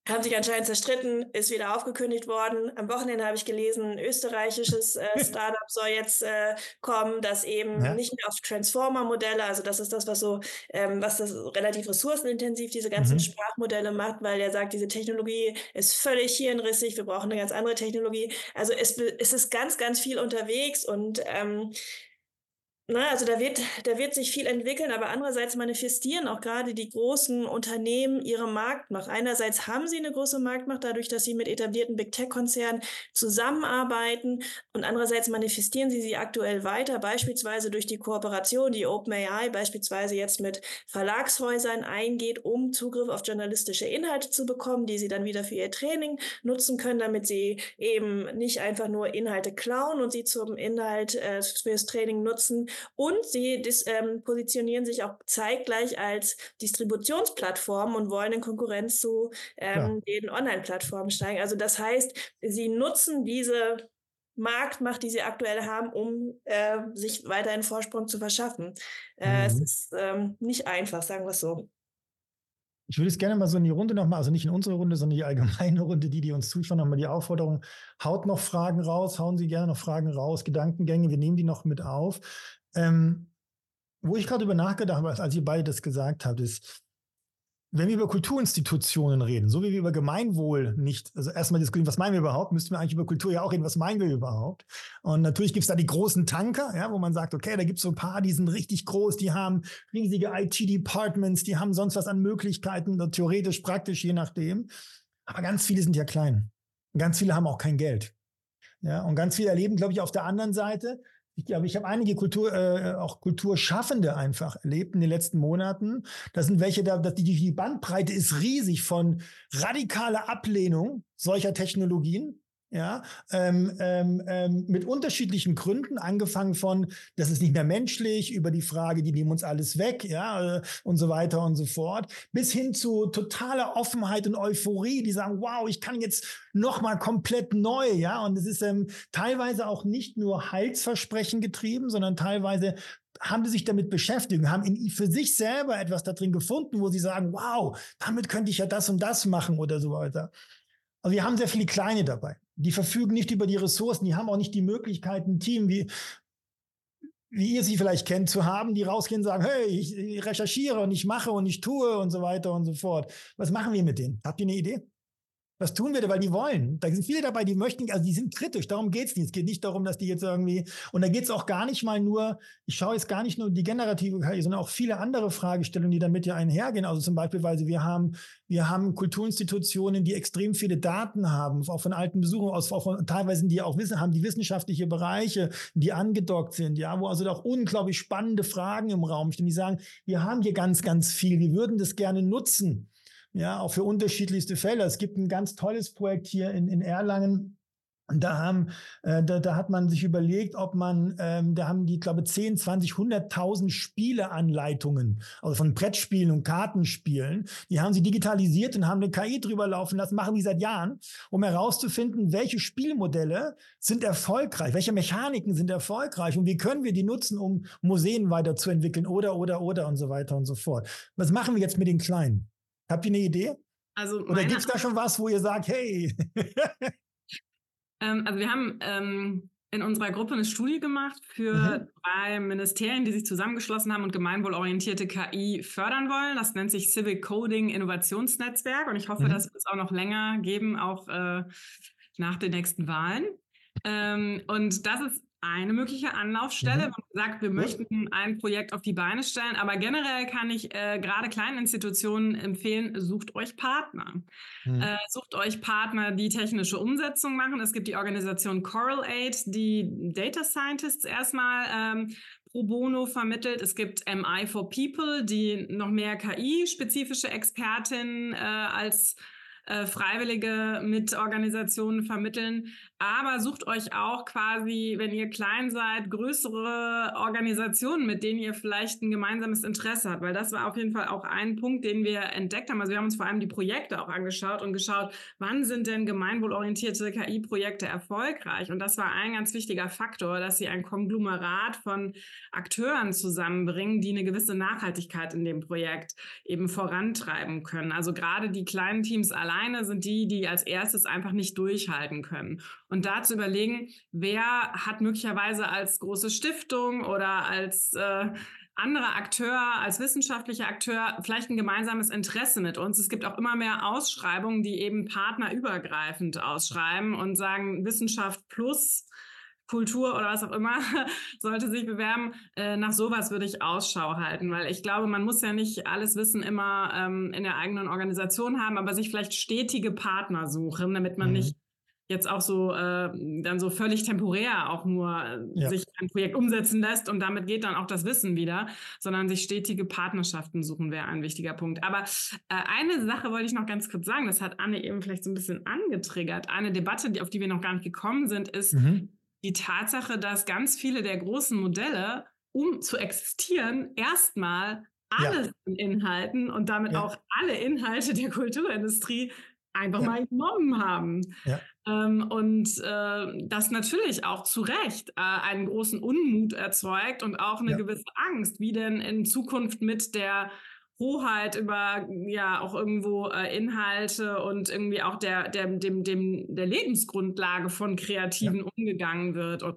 Speaker 3: haben sich anscheinend zerstritten, ist wieder aufgekündigt worden. Am Wochenende habe ich gelesen, ein österreichisches äh, [LAUGHS] Startup soll jetzt äh, kommen, das eben ja. nicht mehr auf Transformer-Modelle, also das ist das, was so, ähm, was das relativ ressourcenintensiv diese ganzen mhm. Sprachmodelle macht, weil er sagt, diese Technologie ist völlig hirnrissig, wir brauchen eine ganz andere Technologie. Also es, es ist ganz, ganz viel unterwegs und ähm, na, also da wird, da wird sich viel entwickeln, aber andererseits manifestieren auch gerade die großen Unternehmen ihre Marktmacht. Einerseits haben sie eine große Marktmacht dadurch, dass sie mit etablierten Big Tech-Konzernen zusammenarbeiten und andererseits manifestieren sie sie aktuell weiter, beispielsweise durch die Kooperation, die OpenAI beispielsweise jetzt mit Verlagshäusern eingeht, um Zugriff auf journalistische Inhalte zu bekommen, die sie dann wieder für ihr Training nutzen können, damit sie eben nicht einfach nur Inhalte klauen und sie zum Inhalt äh, fürs Training nutzen, und sie dis, ähm, positionieren sich auch zeitgleich als Distributionsplattform und wollen in Konkurrenz zu ähm, den Online-Plattformen steigen. Also das heißt, sie nutzen diese Marktmacht, die sie aktuell haben, um äh, sich weiter einen Vorsprung zu verschaffen. Äh, mhm. Es ist ähm, nicht einfach, sagen wir es so.
Speaker 1: Ich würde es gerne mal so in die Runde nochmal, also nicht in unsere Runde, sondern die allgemeine Runde, die, die uns zuschauen, nochmal die Aufforderung, haut noch Fragen raus, hauen Sie gerne noch Fragen raus, Gedankengänge, wir nehmen die noch mit auf. Ähm, wo ich gerade über nachgedacht habe, als ihr beide das gesagt habt, ist, wenn wir über Kulturinstitutionen reden, so wie wir über Gemeinwohl nicht, also erstmal diskutieren, was meinen wir überhaupt, müssten wir eigentlich über Kultur ja auch reden, was meinen wir überhaupt? Und natürlich gibt es da die großen Tanker, ja, wo man sagt, okay, da gibt es so ein paar, die sind richtig groß, die haben riesige IT-Departments, die haben sonst was an Möglichkeiten, theoretisch, praktisch, je nachdem. Aber ganz viele sind ja klein. Ganz viele haben auch kein Geld. Ja, und ganz viele erleben, glaube ich, auf der anderen Seite, ich glaube, ich habe einige Kultur, äh, auch Kulturschaffende einfach erlebt in den letzten Monaten. Das sind welche, da, die, die Bandbreite ist riesig von radikaler Ablehnung solcher Technologien ja, ähm, ähm, ähm, mit unterschiedlichen Gründen, angefangen von, das ist nicht mehr menschlich, über die Frage, die nehmen uns alles weg, ja, äh, und so weiter und so fort, bis hin zu totaler Offenheit und Euphorie, die sagen, wow, ich kann jetzt nochmal komplett neu, ja, und es ist ähm, teilweise auch nicht nur Heilsversprechen getrieben, sondern teilweise haben die sich damit beschäftigt, haben in, für sich selber etwas da drin gefunden, wo sie sagen, wow, damit könnte ich ja das und das machen oder so weiter. Also wir haben sehr viele Kleine dabei. Die verfügen nicht über die Ressourcen, die haben auch nicht die Möglichkeit, ein Team wie, wie ihr sie vielleicht kennt, zu haben, die rausgehen und sagen, hey, ich recherchiere und ich mache und ich tue und so weiter und so fort. Was machen wir mit denen? Habt ihr eine Idee? Was tun wir da? Weil die wollen. Da sind viele dabei, die möchten, also die sind kritisch. Darum geht's nicht. Es geht nicht darum, dass die jetzt irgendwie, und da geht's auch gar nicht mal nur, ich schaue jetzt gar nicht nur die generative KI, sondern auch viele andere Fragestellungen, die damit ja einhergehen. Also zum Beispiel, weil wir haben, wir haben Kulturinstitutionen, die extrem viele Daten haben, auch von alten Besuchern aus, auch von, teilweise die auch wissen, haben die wissenschaftliche Bereiche, die angedockt sind, ja, wo also auch unglaublich spannende Fragen im Raum stehen, die sagen, wir haben hier ganz, ganz viel, wir würden das gerne nutzen ja, auch für unterschiedlichste Fälle. Es gibt ein ganz tolles Projekt hier in, in Erlangen, da haben, äh, da, da hat man sich überlegt, ob man, ähm, da haben die, glaube 10, 20, 100.000 Spieleanleitungen, also von Brettspielen und Kartenspielen, die haben sie digitalisiert und haben eine KI drüber laufen lassen, machen die seit Jahren, um herauszufinden, welche Spielmodelle sind erfolgreich, welche Mechaniken sind erfolgreich und wie können wir die nutzen, um Museen weiterzuentwickeln oder, oder, oder und so weiter und so fort. Was machen wir jetzt mit den Kleinen? Habt ihr eine Idee? Also Oder gibt es da schon was, wo ihr sagt, hey? [LAUGHS]
Speaker 2: Ähm, also wir haben ähm, in unserer Gruppe eine Studie gemacht für mhm. drei Ministerien, die sich zusammengeschlossen haben und gemeinwohlorientierte KI fördern wollen. Das nennt sich Civic Coding Innovationsnetzwerk und ich hoffe, mhm. dass wir es auch noch länger geben, auch äh, nach den nächsten Wahlen. Ähm, und das ist eine mögliche Anlaufstelle. Mhm. Man sagt, wir möchten ein Projekt auf die Beine stellen, aber generell kann ich äh, gerade kleinen Institutionen empfehlen, sucht euch Partner. Mhm. Äh, sucht euch Partner, die technische Umsetzung machen. Es gibt die Organisation Coral Aid, die Data Scientists erstmal ähm, pro bono vermittelt. Es gibt MI for People, die noch mehr KI-spezifische Expertinnen äh, als äh, Freiwillige mit Organisationen vermitteln. Aber sucht euch auch quasi, wenn ihr klein seid, größere Organisationen, mit denen ihr vielleicht ein gemeinsames Interesse habt. Weil das war auf jeden Fall auch ein Punkt, den wir entdeckt haben. Also wir haben uns vor allem die Projekte auch angeschaut und geschaut, wann sind denn gemeinwohlorientierte KI-Projekte erfolgreich? Und das war ein ganz wichtiger Faktor, dass sie ein Konglomerat von Akteuren zusammenbringen, die eine gewisse Nachhaltigkeit in dem Projekt eben vorantreiben können. Also gerade die kleinen Teams alleine sind die, die als erstes einfach nicht durchhalten können und da zu überlegen, wer hat möglicherweise als große Stiftung oder als äh, anderer Akteur, als wissenschaftlicher Akteur vielleicht ein gemeinsames Interesse mit uns. Es gibt auch immer mehr Ausschreibungen, die eben partnerübergreifend ausschreiben und sagen, Wissenschaft plus Kultur oder was auch immer [LAUGHS] sollte sich bewerben. Äh, nach sowas würde ich Ausschau halten, weil ich glaube, man muss ja nicht alles Wissen immer ähm, in der eigenen Organisation haben, aber sich vielleicht stetige Partner suchen, damit man mhm. nicht jetzt auch so äh, dann so völlig temporär auch nur äh, ja. sich ein Projekt umsetzen lässt und damit geht dann auch das Wissen wieder, sondern sich stetige Partnerschaften suchen wäre ein wichtiger Punkt. Aber äh, eine Sache wollte ich noch ganz kurz sagen, das hat Anne eben vielleicht so ein bisschen angetriggert. Eine Debatte, die, auf die wir noch gar nicht gekommen sind, ist mhm. die Tatsache, dass ganz viele der großen Modelle, um zu existieren, erstmal alles ja. in Inhalten und damit ja. auch alle Inhalte der Kulturindustrie einfach ja. mal genommen haben. Ja. Ähm, und äh, das natürlich auch zu Recht äh, einen großen Unmut erzeugt und auch eine ja. gewisse Angst, wie denn in Zukunft mit der Hoheit über ja auch irgendwo äh, Inhalte und irgendwie auch der, der, dem, dem, der Lebensgrundlage von Kreativen umgegangen wird. Und,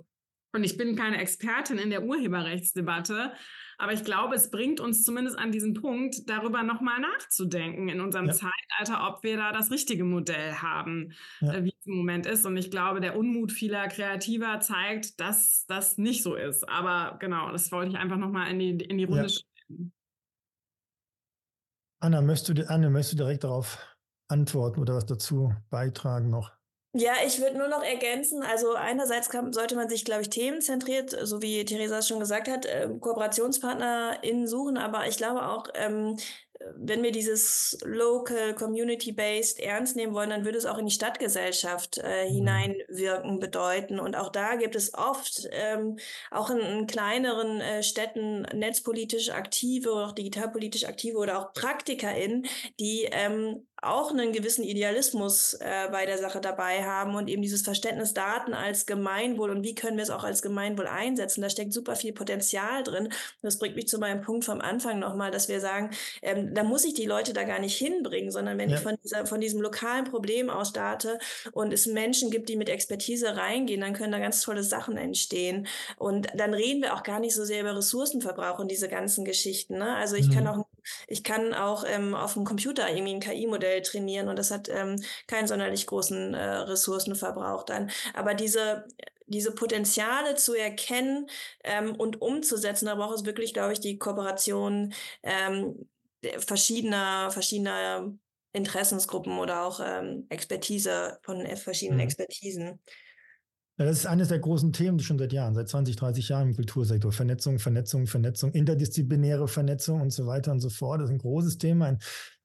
Speaker 2: und ich bin keine Expertin in der Urheberrechtsdebatte, aber ich glaube, es bringt uns zumindest an diesen Punkt, darüber nochmal nachzudenken in unserem ja. Zeitalter, ob wir da das richtige Modell haben, ja. äh, wie es im Moment ist. Und ich glaube, der Unmut vieler Kreativer zeigt, dass das nicht so ist. Aber genau, das wollte ich einfach nochmal in die, in die Runde ja. stellen.
Speaker 1: Anna, möchtest du, Anne, möchtest du direkt darauf antworten oder was dazu beitragen noch?
Speaker 3: Ja, ich würde nur noch ergänzen, also einerseits kann, sollte man sich, glaube ich, themenzentriert, so wie Theresa schon gesagt hat, äh, KooperationspartnerInnen suchen, aber ich glaube auch, ähm, wenn wir dieses Local, Community-Based ernst nehmen wollen, dann würde es auch in die Stadtgesellschaft äh, mhm. hineinwirken bedeuten. Und auch da gibt es oft, ähm, auch in, in kleineren äh, Städten, netzpolitisch aktive oder auch digitalpolitisch aktive oder auch PraktikerInnen, die ähm, auch einen gewissen Idealismus äh, bei der Sache dabei haben und eben dieses Verständnis Daten als Gemeinwohl und wie können wir es auch als Gemeinwohl einsetzen. Da steckt super viel Potenzial drin. Das bringt mich zu meinem Punkt vom Anfang nochmal, dass wir sagen, ähm, da muss ich die Leute da gar nicht hinbringen, sondern wenn ja. ich von, dieser, von diesem lokalen Problem aus starte und es Menschen gibt, die mit Expertise reingehen, dann können da ganz tolle Sachen entstehen. Und dann reden wir auch gar nicht so sehr über Ressourcenverbrauch und diese ganzen Geschichten. Ne? Also ich mhm. kann auch ich kann auch ähm, auf dem Computer irgendwie ein KI-Modell trainieren und das hat ähm, keinen sonderlich großen äh, Ressourcenverbrauch dann. Aber diese diese Potenziale zu erkennen ähm, und umzusetzen, da braucht es wirklich, glaube ich, die Kooperation ähm, verschiedener, verschiedener Interessensgruppen oder auch ähm, Expertise von verschiedenen mhm. Expertisen.
Speaker 1: Ja, das ist eines der großen Themen schon seit Jahren, seit 20, 30 Jahren im Kultursektor. Vernetzung, Vernetzung, Vernetzung, interdisziplinäre Vernetzung und so weiter und so fort. Das ist ein großes Thema, ein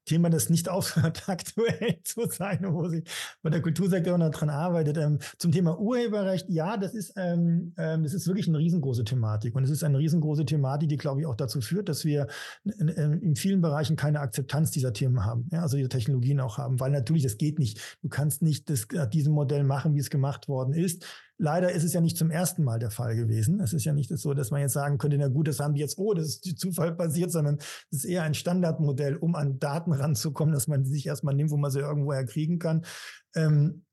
Speaker 1: Thema, das nicht [LAUGHS] aufhört, aktuell [LAUGHS] zu sein, wo sich bei der Kultursektor noch dran arbeitet. Ähm, zum Thema Urheberrecht, ja, das ist, ähm, ähm, das ist wirklich eine riesengroße Thematik. Und es ist eine riesengroße Thematik, die, glaube ich, auch dazu führt, dass wir in, in vielen Bereichen keine Akzeptanz dieser Themen haben, ja, also diese Technologien auch haben, weil natürlich, das geht nicht. Du kannst nicht das, diesem Modell machen, wie es gemacht worden ist. Leider ist es ja nicht zum ersten Mal der Fall gewesen. Es ist ja nicht so, dass man jetzt sagen könnte, na gut, das haben die jetzt, oh, das ist Zufall passiert, sondern es ist eher ein Standardmodell, um an Daten ranzukommen, dass man sich erstmal nimmt, wo man sie irgendwoher kriegen kann. Ähm,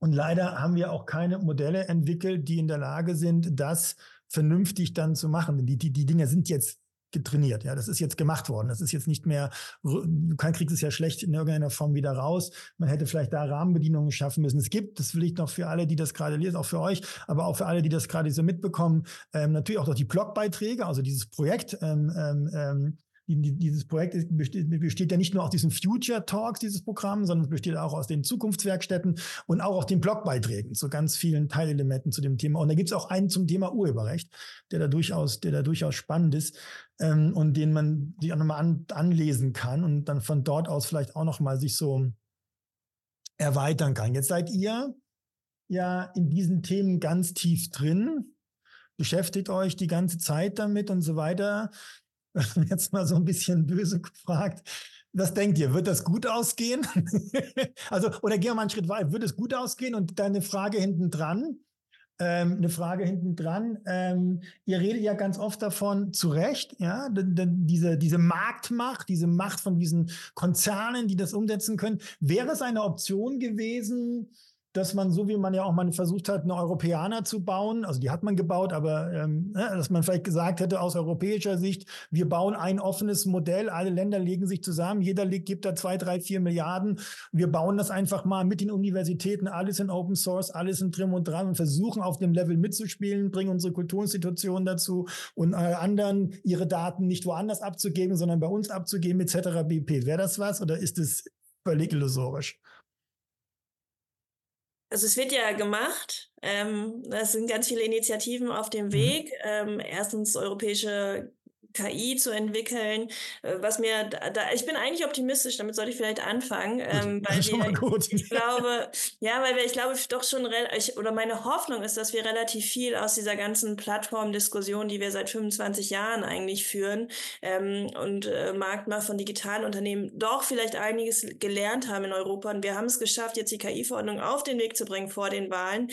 Speaker 1: und leider haben wir auch keine Modelle entwickelt, die in der Lage sind, das vernünftig dann zu machen. Die, die, die Dinge sind jetzt getrainiert. Ja, das ist jetzt gemacht worden. Das ist jetzt nicht mehr, du kriegst es ja schlecht in irgendeiner Form wieder raus. Man hätte vielleicht da Rahmenbedingungen schaffen müssen. Es gibt, das will ich noch für alle, die das gerade lesen, auch für euch, aber auch für alle, die das gerade so mitbekommen, ähm, natürlich auch durch die Blogbeiträge, also dieses Projekt, ähm, ähm, ähm dieses Projekt besteht, ja nicht nur aus diesen Future Talks, dieses Programm, sondern es besteht auch aus den Zukunftswerkstätten und auch aus den Blogbeiträgen zu ganz vielen Teilelementen zu dem Thema. Und da gibt es auch einen zum Thema Urheberrecht, der da durchaus, der da durchaus spannend ist ähm, und den man sich auch nochmal an, anlesen kann und dann von dort aus vielleicht auch nochmal sich so erweitern kann. Jetzt seid ihr ja in diesen Themen ganz tief drin, beschäftigt euch die ganze Zeit damit und so weiter. [LAUGHS] jetzt mal so ein bisschen böse gefragt, was denkt ihr? Wird das gut ausgehen? [LAUGHS] also, oder gehen wir mal einen Schritt weiter. Wird es gut ausgehen? Und dann eine Frage hinten dran. Ähm, eine Frage hinten dran. Ähm, ihr redet ja ganz oft davon, zu Recht, ja, diese, diese Marktmacht, diese Macht von diesen Konzernen, die das umsetzen können. Wäre es eine Option gewesen, dass man, so wie man ja auch mal versucht hat, eine Europäer zu bauen, also die hat man gebaut, aber ähm, ne, dass man vielleicht gesagt hätte aus europäischer Sicht, wir bauen ein offenes Modell, alle Länder legen sich zusammen, jeder gibt da zwei, drei, vier Milliarden, wir bauen das einfach mal mit den Universitäten, alles in Open Source, alles in Trim und Dran und versuchen auf dem Level mitzuspielen, bringen unsere Kulturinstitutionen dazu und äh, anderen ihre Daten nicht woanders abzugeben, sondern bei uns abzugeben etc. BP. Wäre das was oder ist es völlig illusorisch?
Speaker 3: Also es wird ja gemacht. Ähm, es sind ganz viele Initiativen auf dem mhm. Weg. Ähm, erstens europäische KI zu entwickeln, äh, was mir da, ich bin eigentlich optimistisch, damit sollte ich vielleicht anfangen, ähm, weil wir, ich glaube, ja, weil wir, ich glaube doch schon, ich, oder meine Hoffnung ist, dass wir relativ viel aus dieser ganzen Plattformdiskussion, die wir seit 25 Jahren eigentlich führen, ähm, und äh, Marktmacht von digitalen Unternehmen doch vielleicht einiges gelernt haben in Europa und wir haben es geschafft, jetzt die KI-Verordnung auf den Weg zu bringen vor den Wahlen.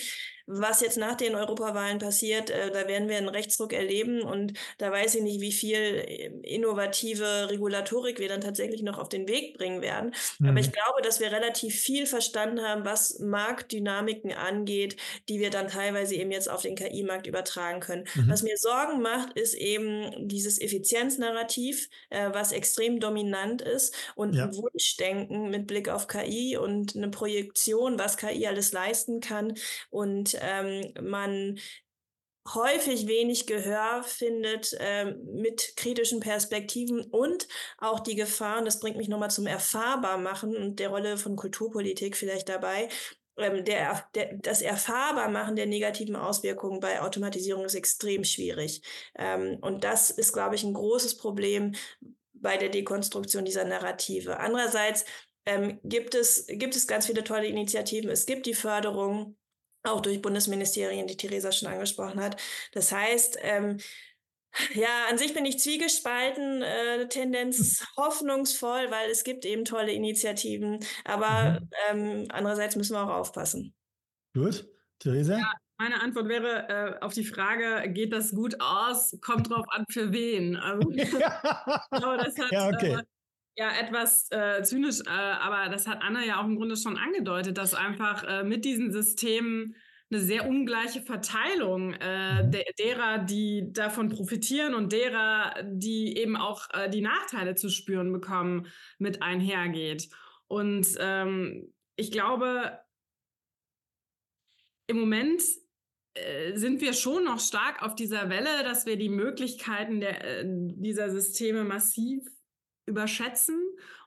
Speaker 3: Was jetzt nach den Europawahlen passiert, äh, da werden wir einen Rechtsdruck erleben und da weiß ich nicht, wie viel äh, innovative Regulatorik wir dann tatsächlich noch auf den Weg bringen werden. Mhm. Aber ich glaube, dass wir relativ viel verstanden haben, was Marktdynamiken angeht, die wir dann teilweise eben jetzt auf den KI-Markt übertragen können. Mhm. Was mir Sorgen macht, ist eben dieses Effizienznarrativ, äh, was extrem dominant ist und ja. ein Wunschdenken mit Blick auf KI und eine Projektion, was KI alles leisten kann und ähm, man häufig wenig Gehör findet ähm, mit kritischen Perspektiven und auch die Gefahren, das bringt mich nochmal zum Erfahrbarmachen und der Rolle von Kulturpolitik vielleicht dabei, ähm, der, der, das Erfahrbarmachen der negativen Auswirkungen bei Automatisierung ist extrem schwierig. Ähm, und das ist, glaube ich, ein großes Problem bei der Dekonstruktion dieser Narrative. Andererseits ähm, gibt, es, gibt es ganz viele tolle Initiativen. Es gibt die Förderung auch durch Bundesministerien, die Theresa schon angesprochen hat. Das heißt, ähm, ja, an sich bin ich zwiegespalten, äh, Tendenz hm. hoffnungsvoll, weil es gibt eben tolle Initiativen, aber mhm. ähm, andererseits müssen wir auch aufpassen.
Speaker 1: Gut, Theresa? Ja,
Speaker 2: meine Antwort wäre äh, auf die Frage, geht das gut aus? Kommt drauf an, für wen. Also, [LAUGHS] ja. glaube, das hat, ja, okay. Äh, ja, etwas äh, zynisch, äh, aber das hat Anna ja auch im Grunde schon angedeutet, dass einfach äh, mit diesen Systemen eine sehr ungleiche Verteilung äh, mhm. de derer, die davon profitieren und derer, die eben auch äh, die Nachteile zu spüren bekommen, mit einhergeht. Und ähm, ich glaube, im Moment äh, sind wir schon noch stark auf dieser Welle, dass wir die Möglichkeiten der, dieser Systeme massiv überschätzen.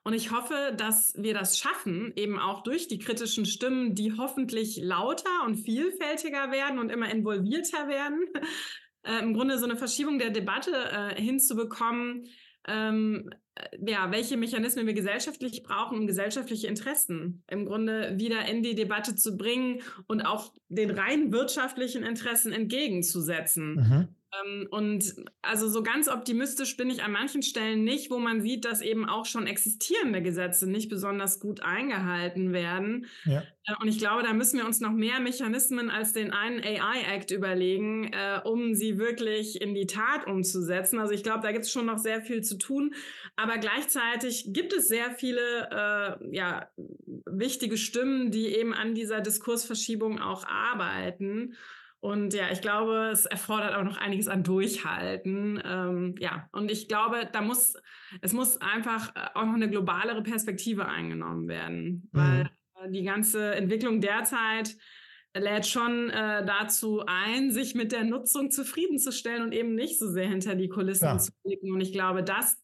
Speaker 2: Und ich hoffe, dass wir das schaffen, eben auch durch die kritischen Stimmen, die hoffentlich lauter und vielfältiger werden und immer involvierter werden, [LAUGHS] äh, im Grunde so eine Verschiebung der Debatte äh, hinzubekommen, ähm, ja, welche Mechanismen wir gesellschaftlich brauchen, um gesellschaftliche Interessen im Grunde wieder in die Debatte zu bringen und auch den rein wirtschaftlichen Interessen entgegenzusetzen. Mhm. Ähm, und also so ganz optimistisch bin ich an manchen Stellen nicht, wo man sieht, dass eben auch schon existierende Gesetze nicht besonders gut eingehalten werden. Ja. Äh, und ich glaube, da müssen wir uns noch mehr Mechanismen als den einen AI-Act überlegen, äh, um sie wirklich in die Tat umzusetzen. Also ich glaube, da gibt es schon noch sehr viel zu tun. Aber gleichzeitig gibt es sehr viele äh, ja, wichtige Stimmen, die eben an dieser Diskursverschiebung auch arbeiten. Und ja, ich glaube, es erfordert auch noch einiges an Durchhalten. Ähm, ja, und ich glaube, da muss, es muss einfach äh, auch noch eine globalere Perspektive eingenommen werden, mhm. weil äh, die ganze Entwicklung derzeit lädt schon äh, dazu ein, sich mit der Nutzung zufriedenzustellen und eben nicht so sehr hinter die Kulissen ja. zu blicken. Und ich glaube, das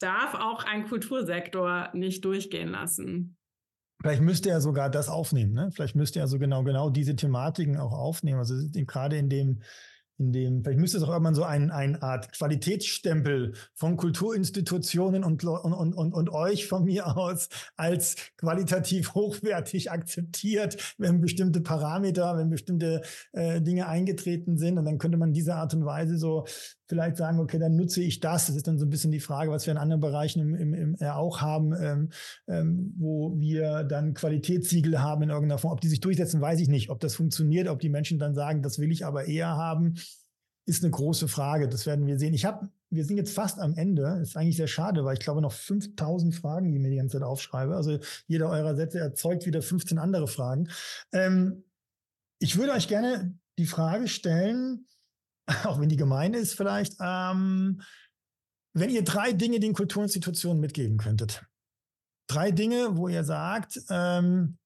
Speaker 2: darf auch ein Kultursektor nicht durchgehen lassen.
Speaker 1: Vielleicht müsste er sogar das aufnehmen, ne? Vielleicht müsste er so genau, genau diese Thematiken auch aufnehmen. Also gerade in dem, in dem, vielleicht müsste es auch irgendwann so ein, eine Art Qualitätsstempel von Kulturinstitutionen und, und, und, und euch von mir aus als qualitativ hochwertig akzeptiert, wenn bestimmte Parameter, wenn bestimmte äh, Dinge eingetreten sind. Und dann könnte man diese Art und Weise so vielleicht sagen, okay, dann nutze ich das. Das ist dann so ein bisschen die Frage, was wir in anderen Bereichen im, im, im, ja auch haben, ähm, ähm, wo wir dann Qualitätssiegel haben in irgendeiner Form. Ob die sich durchsetzen, weiß ich nicht. Ob das funktioniert, ob die Menschen dann sagen, das will ich aber eher haben, ist eine große Frage. Das werden wir sehen. Ich habe, wir sind jetzt fast am Ende. Ist eigentlich sehr schade, weil ich glaube noch 5000 Fragen, die ich mir die ganze Zeit aufschreibe. Also jeder eurer Sätze erzeugt wieder 15 andere Fragen. Ähm, ich würde euch gerne die Frage stellen, [LAUGHS] auch wenn die gemein ist vielleicht, ähm, wenn ihr drei Dinge den Kulturinstitutionen mitgeben könntet. Drei Dinge, wo ihr sagt, ähm,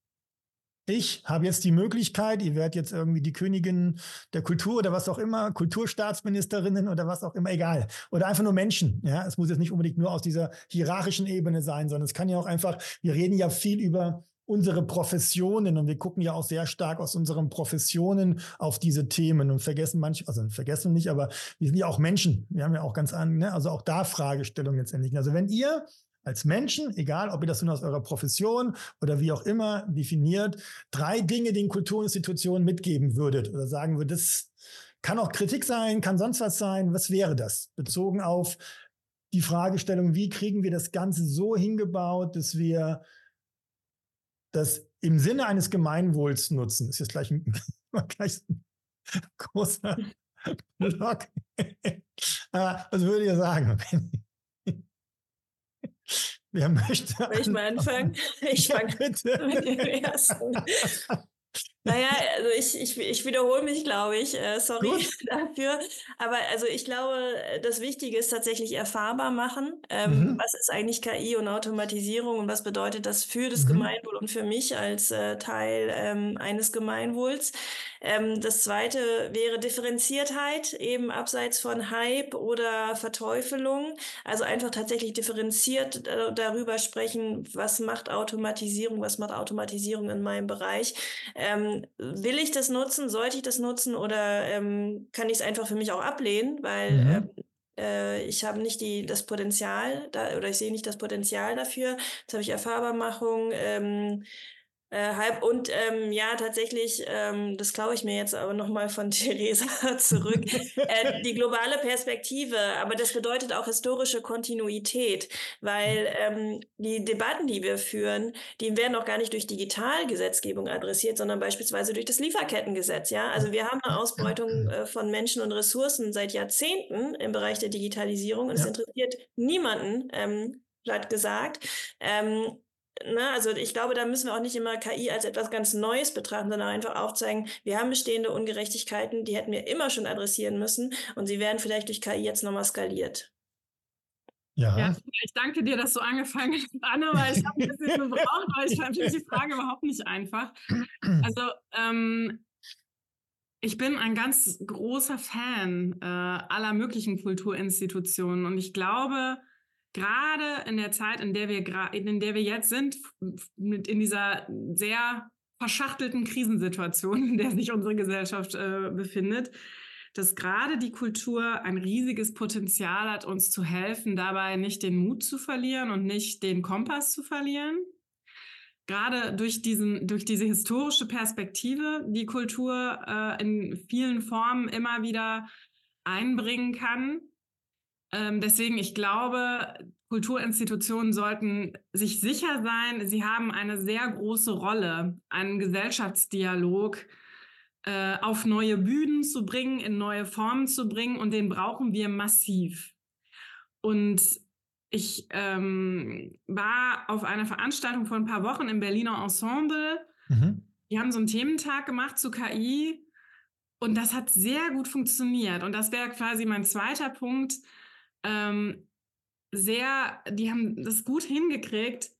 Speaker 1: ich habe jetzt die Möglichkeit, ihr werdet jetzt irgendwie die Königin der Kultur oder was auch immer, Kulturstaatsministerinnen oder was auch immer, egal. Oder einfach nur Menschen. Ja, es muss jetzt nicht unbedingt nur aus dieser hierarchischen Ebene sein, sondern es kann ja auch einfach, wir reden ja viel über unsere Professionen und wir gucken ja auch sehr stark aus unseren Professionen auf diese Themen und vergessen manche, also vergessen nicht, aber wir sind ja auch Menschen. Wir haben ja auch ganz an, ne, also auch da Fragestellungen letztendlich. Also wenn ihr als Menschen, egal ob ihr das nun aus eurer Profession oder wie auch immer definiert, drei Dinge den Kulturinstitutionen mitgeben würdet oder sagen würdet, das kann auch Kritik sein, kann sonst was sein, was wäre das? Bezogen auf die Fragestellung, wie kriegen wir das Ganze so hingebaut, dass wir das im Sinne eines Gemeinwohls nutzen, ist jetzt gleich ein, [LAUGHS] gleich ein großer Block. [LAUGHS] Was würdet ihr sagen? Wer möchte?
Speaker 3: Soll ich mal anfangen? Ich fange ja, bitte. mit dem ersten. Naja, also ich, ich, ich wiederhole mich, glaube ich. Äh, sorry Gut. [LAUGHS] dafür. Aber also ich glaube, das Wichtige ist tatsächlich erfahrbar machen. Ähm, mhm. Was ist eigentlich KI und Automatisierung und was bedeutet das für das mhm. Gemeinwohl und für mich als äh, Teil ähm, eines Gemeinwohls? Ähm, das zweite wäre Differenziertheit, eben abseits von Hype oder Verteufelung. Also einfach tatsächlich differenziert äh, darüber sprechen, was macht Automatisierung, was macht Automatisierung in meinem Bereich. Ähm, will ich das nutzen, sollte ich das nutzen oder ähm, kann ich es einfach für mich auch ablehnen, weil mhm. Ähm, äh, ich habe nicht die, das Potenzial da, oder ich sehe nicht das Potenzial dafür. Jetzt habe ich Erfahrbarmachung, ähm, äh, halb. Und ähm, ja, tatsächlich, ähm, das glaube ich mir jetzt aber nochmal von [LAUGHS] Theresa zurück, äh, die globale Perspektive, aber das bedeutet auch historische Kontinuität, weil ähm, die Debatten, die wir führen, die werden auch gar nicht durch Digitalgesetzgebung adressiert, sondern beispielsweise durch das Lieferkettengesetz. Ja, also wir haben eine Ausbeutung äh, von Menschen und Ressourcen seit Jahrzehnten im Bereich der Digitalisierung. Und es interessiert niemanden, ähm, platt gesagt. Ähm, Ne, also ich glaube, da müssen wir auch nicht immer KI als etwas ganz Neues betrachten, sondern einfach aufzeigen, wir haben bestehende Ungerechtigkeiten, die hätten wir immer schon adressieren müssen und sie werden vielleicht durch KI jetzt nochmal skaliert.
Speaker 2: Ja. ja. ich danke dir, dass du angefangen hast, Anne, weil ich habe ein bisschen [LAUGHS] gebraucht, weil ich finde die Frage überhaupt nicht einfach. Also ähm, ich bin ein ganz großer Fan äh, aller möglichen Kulturinstitutionen und ich glaube, gerade in der Zeit, in der wir in der wir jetzt sind, mit in dieser sehr verschachtelten Krisensituation, in der sich unsere Gesellschaft äh, befindet, dass gerade die Kultur ein riesiges Potenzial hat, uns zu helfen, dabei nicht den Mut zu verlieren und nicht den Kompass zu verlieren. Gerade durch, diesen, durch diese historische Perspektive, die Kultur äh, in vielen Formen immer wieder einbringen kann. Ähm, deswegen, ich glaube, Kulturinstitutionen sollten sich sicher sein, sie haben eine sehr große Rolle, einen Gesellschaftsdialog äh, auf neue Bühnen zu bringen, in neue Formen zu bringen und den brauchen wir massiv. Und ich ähm, war auf einer Veranstaltung vor ein paar Wochen im Berliner Ensemble. Mhm. Die haben so einen Thementag gemacht zu KI und das hat sehr gut funktioniert. Und das wäre quasi mein zweiter Punkt. Ähm, sehr, die haben das gut hingekriegt.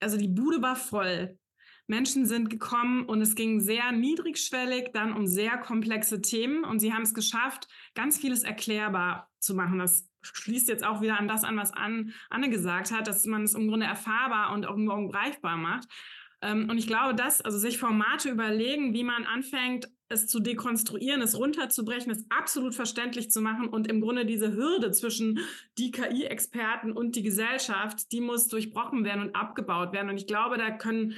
Speaker 2: Also die Bude war voll. Menschen sind gekommen und es ging sehr niedrigschwellig dann um sehr komplexe Themen und sie haben es geschafft, ganz vieles erklärbar zu machen. Das schließt jetzt auch wieder an das an, was Anne gesagt hat, dass man es im Grunde erfahrbar und auch greifbar macht. Ähm, und ich glaube, dass, also sich Formate überlegen, wie man anfängt, es zu dekonstruieren, es runterzubrechen, es absolut verständlich zu machen und im Grunde diese Hürde zwischen die KI-Experten und die Gesellschaft, die muss durchbrochen werden und abgebaut werden. Und ich glaube, da können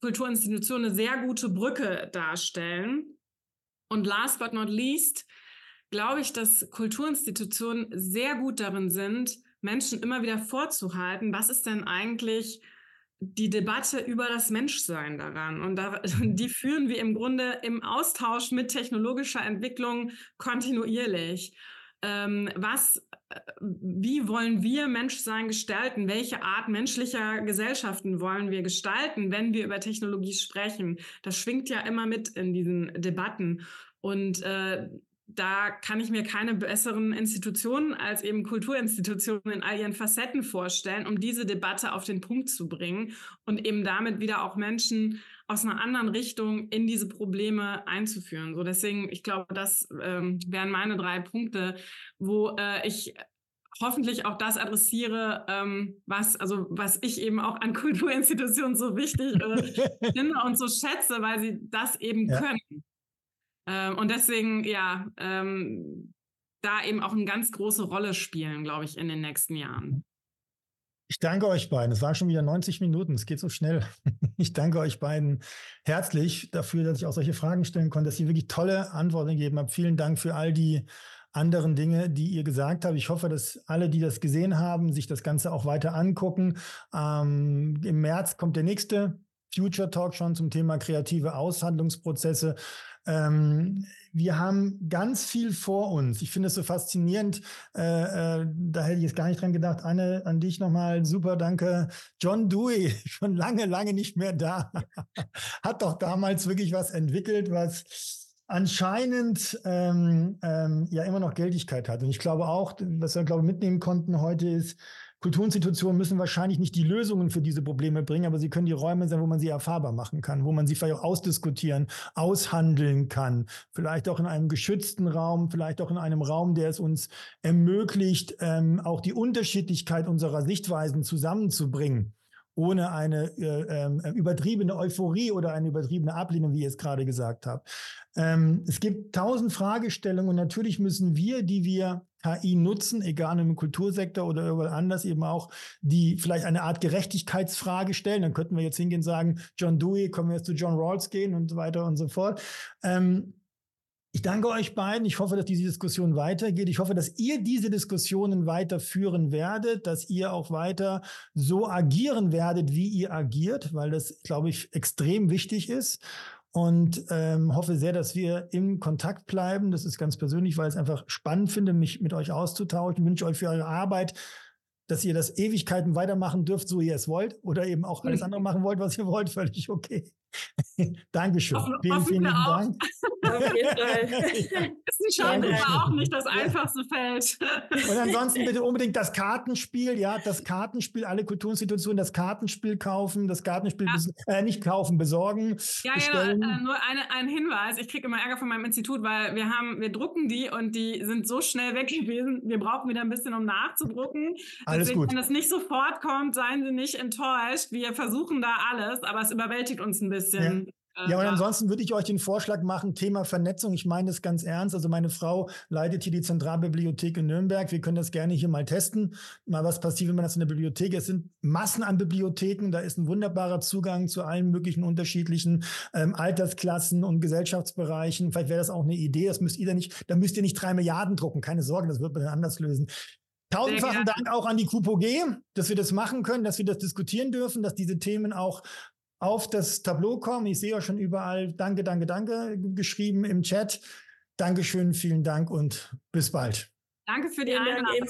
Speaker 2: Kulturinstitutionen eine sehr gute Brücke darstellen. Und last but not least, glaube ich, dass Kulturinstitutionen sehr gut darin sind, Menschen immer wieder vorzuhalten, was ist denn eigentlich die Debatte über das Menschsein daran. Und da, [LAUGHS] die führen wir im Grunde im Austausch mit technologischer Entwicklung kontinuierlich. Ähm, was, äh, wie wollen wir Menschsein gestalten? Welche Art menschlicher Gesellschaften wollen wir gestalten, wenn wir über Technologie sprechen? Das schwingt ja immer mit in diesen Debatten. Und äh, da kann ich mir keine besseren Institutionen als eben Kulturinstitutionen in all ihren Facetten vorstellen, um diese Debatte auf den Punkt zu bringen und eben damit wieder auch Menschen aus einer anderen Richtung in diese Probleme einzuführen. So deswegen, ich glaube, das ähm, wären meine drei Punkte, wo äh, ich hoffentlich auch das adressiere, ähm, was, also was ich eben auch an [LAUGHS] Kulturinstitutionen so wichtig äh, [LAUGHS] finde und so schätze, weil sie das eben ja. können. Ähm, und deswegen, ja, ähm, da eben auch eine ganz große Rolle spielen, glaube ich, in den nächsten Jahren.
Speaker 1: Ich danke euch beiden. Es waren schon wieder 90 Minuten. Es geht so schnell. [LAUGHS] Ich danke euch beiden herzlich dafür, dass ich auch solche Fragen stellen konnte, dass ihr wirklich tolle Antworten gegeben habt. Vielen Dank für all die anderen Dinge, die ihr gesagt habt. Ich hoffe, dass alle, die das gesehen haben, sich das Ganze auch weiter angucken. Ähm, Im März kommt der nächste Future Talk schon zum Thema kreative Aushandlungsprozesse. Ähm, wir haben ganz viel vor uns. Ich finde es so faszinierend. Äh, äh, da hätte ich jetzt gar nicht dran gedacht. Anne, an dich nochmal super, danke. John Dewey, [LAUGHS] schon lange, lange nicht mehr da. [LAUGHS] Hat doch damals wirklich was entwickelt, was anscheinend ähm, ähm, ja immer noch Geldigkeit hat. Und ich glaube auch, was wir, glaube mitnehmen konnten heute ist, Kulturinstitutionen müssen wahrscheinlich nicht die Lösungen für diese Probleme bringen, aber sie können die Räume sein, wo man sie erfahrbar machen kann, wo man sie vielleicht auch ausdiskutieren, aushandeln kann. Vielleicht auch in einem geschützten Raum, vielleicht auch in einem Raum, der es uns ermöglicht, ähm, auch die Unterschiedlichkeit unserer Sichtweisen zusammenzubringen ohne eine äh, äh, übertriebene Euphorie oder eine übertriebene Ablehnung, wie ihr es gerade gesagt habt. Ähm, es gibt tausend Fragestellungen und natürlich müssen wir, die wir KI nutzen, egal im Kultursektor oder überall anders, eben auch die vielleicht eine Art Gerechtigkeitsfrage stellen. Dann könnten wir jetzt hingehen und sagen, John Dewey, können wir jetzt zu John Rawls gehen und so weiter und so fort. Ähm, ich danke euch beiden. Ich hoffe, dass diese Diskussion weitergeht. Ich hoffe, dass ihr diese Diskussionen weiterführen werdet, dass ihr auch weiter so agieren werdet, wie ihr agiert, weil das, glaube ich, extrem wichtig ist und ähm, hoffe sehr, dass wir im Kontakt bleiben. Das ist ganz persönlich, weil ich es einfach spannend finde, mich mit euch auszutauschen. Ich wünsche euch für eure Arbeit, dass ihr das Ewigkeiten weitermachen dürft, so ihr es wollt, oder eben auch alles andere machen wollt, was ihr wollt, völlig okay. [LAUGHS] Dankeschön.
Speaker 2: Offen, vielen, vielen lieben Dank. [LAUGHS] Auf jeden Fall. [LAUGHS] ist ein Schade, aber auch nicht das einfachste Feld.
Speaker 1: Und ansonsten bitte unbedingt das Kartenspiel, ja, das Kartenspiel, alle Kulturinstitutionen das Kartenspiel kaufen, das Kartenspiel ja. äh, nicht kaufen, besorgen.
Speaker 2: Ja, bestellen. ja, äh, nur eine, ein Hinweis. Ich kriege immer Ärger von meinem Institut, weil wir haben, wir drucken die und die sind so schnell weg gewesen. Wir brauchen wieder ein bisschen, um nachzudrucken.
Speaker 1: Alles Deswegen, gut.
Speaker 2: Wenn das nicht sofort kommt, seien Sie nicht enttäuscht. Wir versuchen da alles, aber es überwältigt uns ein bisschen bisschen.
Speaker 1: Äh, ja, und ansonsten würde ich euch den Vorschlag machen, Thema Vernetzung. Ich meine das ganz ernst. Also meine Frau leitet hier die Zentralbibliothek in Nürnberg. Wir können das gerne hier mal testen. Mal was passiert, wenn man das in der Bibliothek. Es sind Massen an Bibliotheken. Da ist ein wunderbarer Zugang zu allen möglichen unterschiedlichen ähm, Altersklassen und Gesellschaftsbereichen. Vielleicht wäre das auch eine Idee. Das müsst ihr dann nicht, da müsst ihr nicht drei Milliarden drucken. Keine Sorge, das wird man dann anders lösen. Tausendfachen Dank auch an die QPOG, dass wir das machen können, dass wir das diskutieren dürfen, dass diese Themen auch auf das Tableau kommen. Ich sehe auch schon überall Danke, danke, danke geschrieben im Chat. Dankeschön, vielen Dank und bis bald.
Speaker 2: Danke für die Einladung.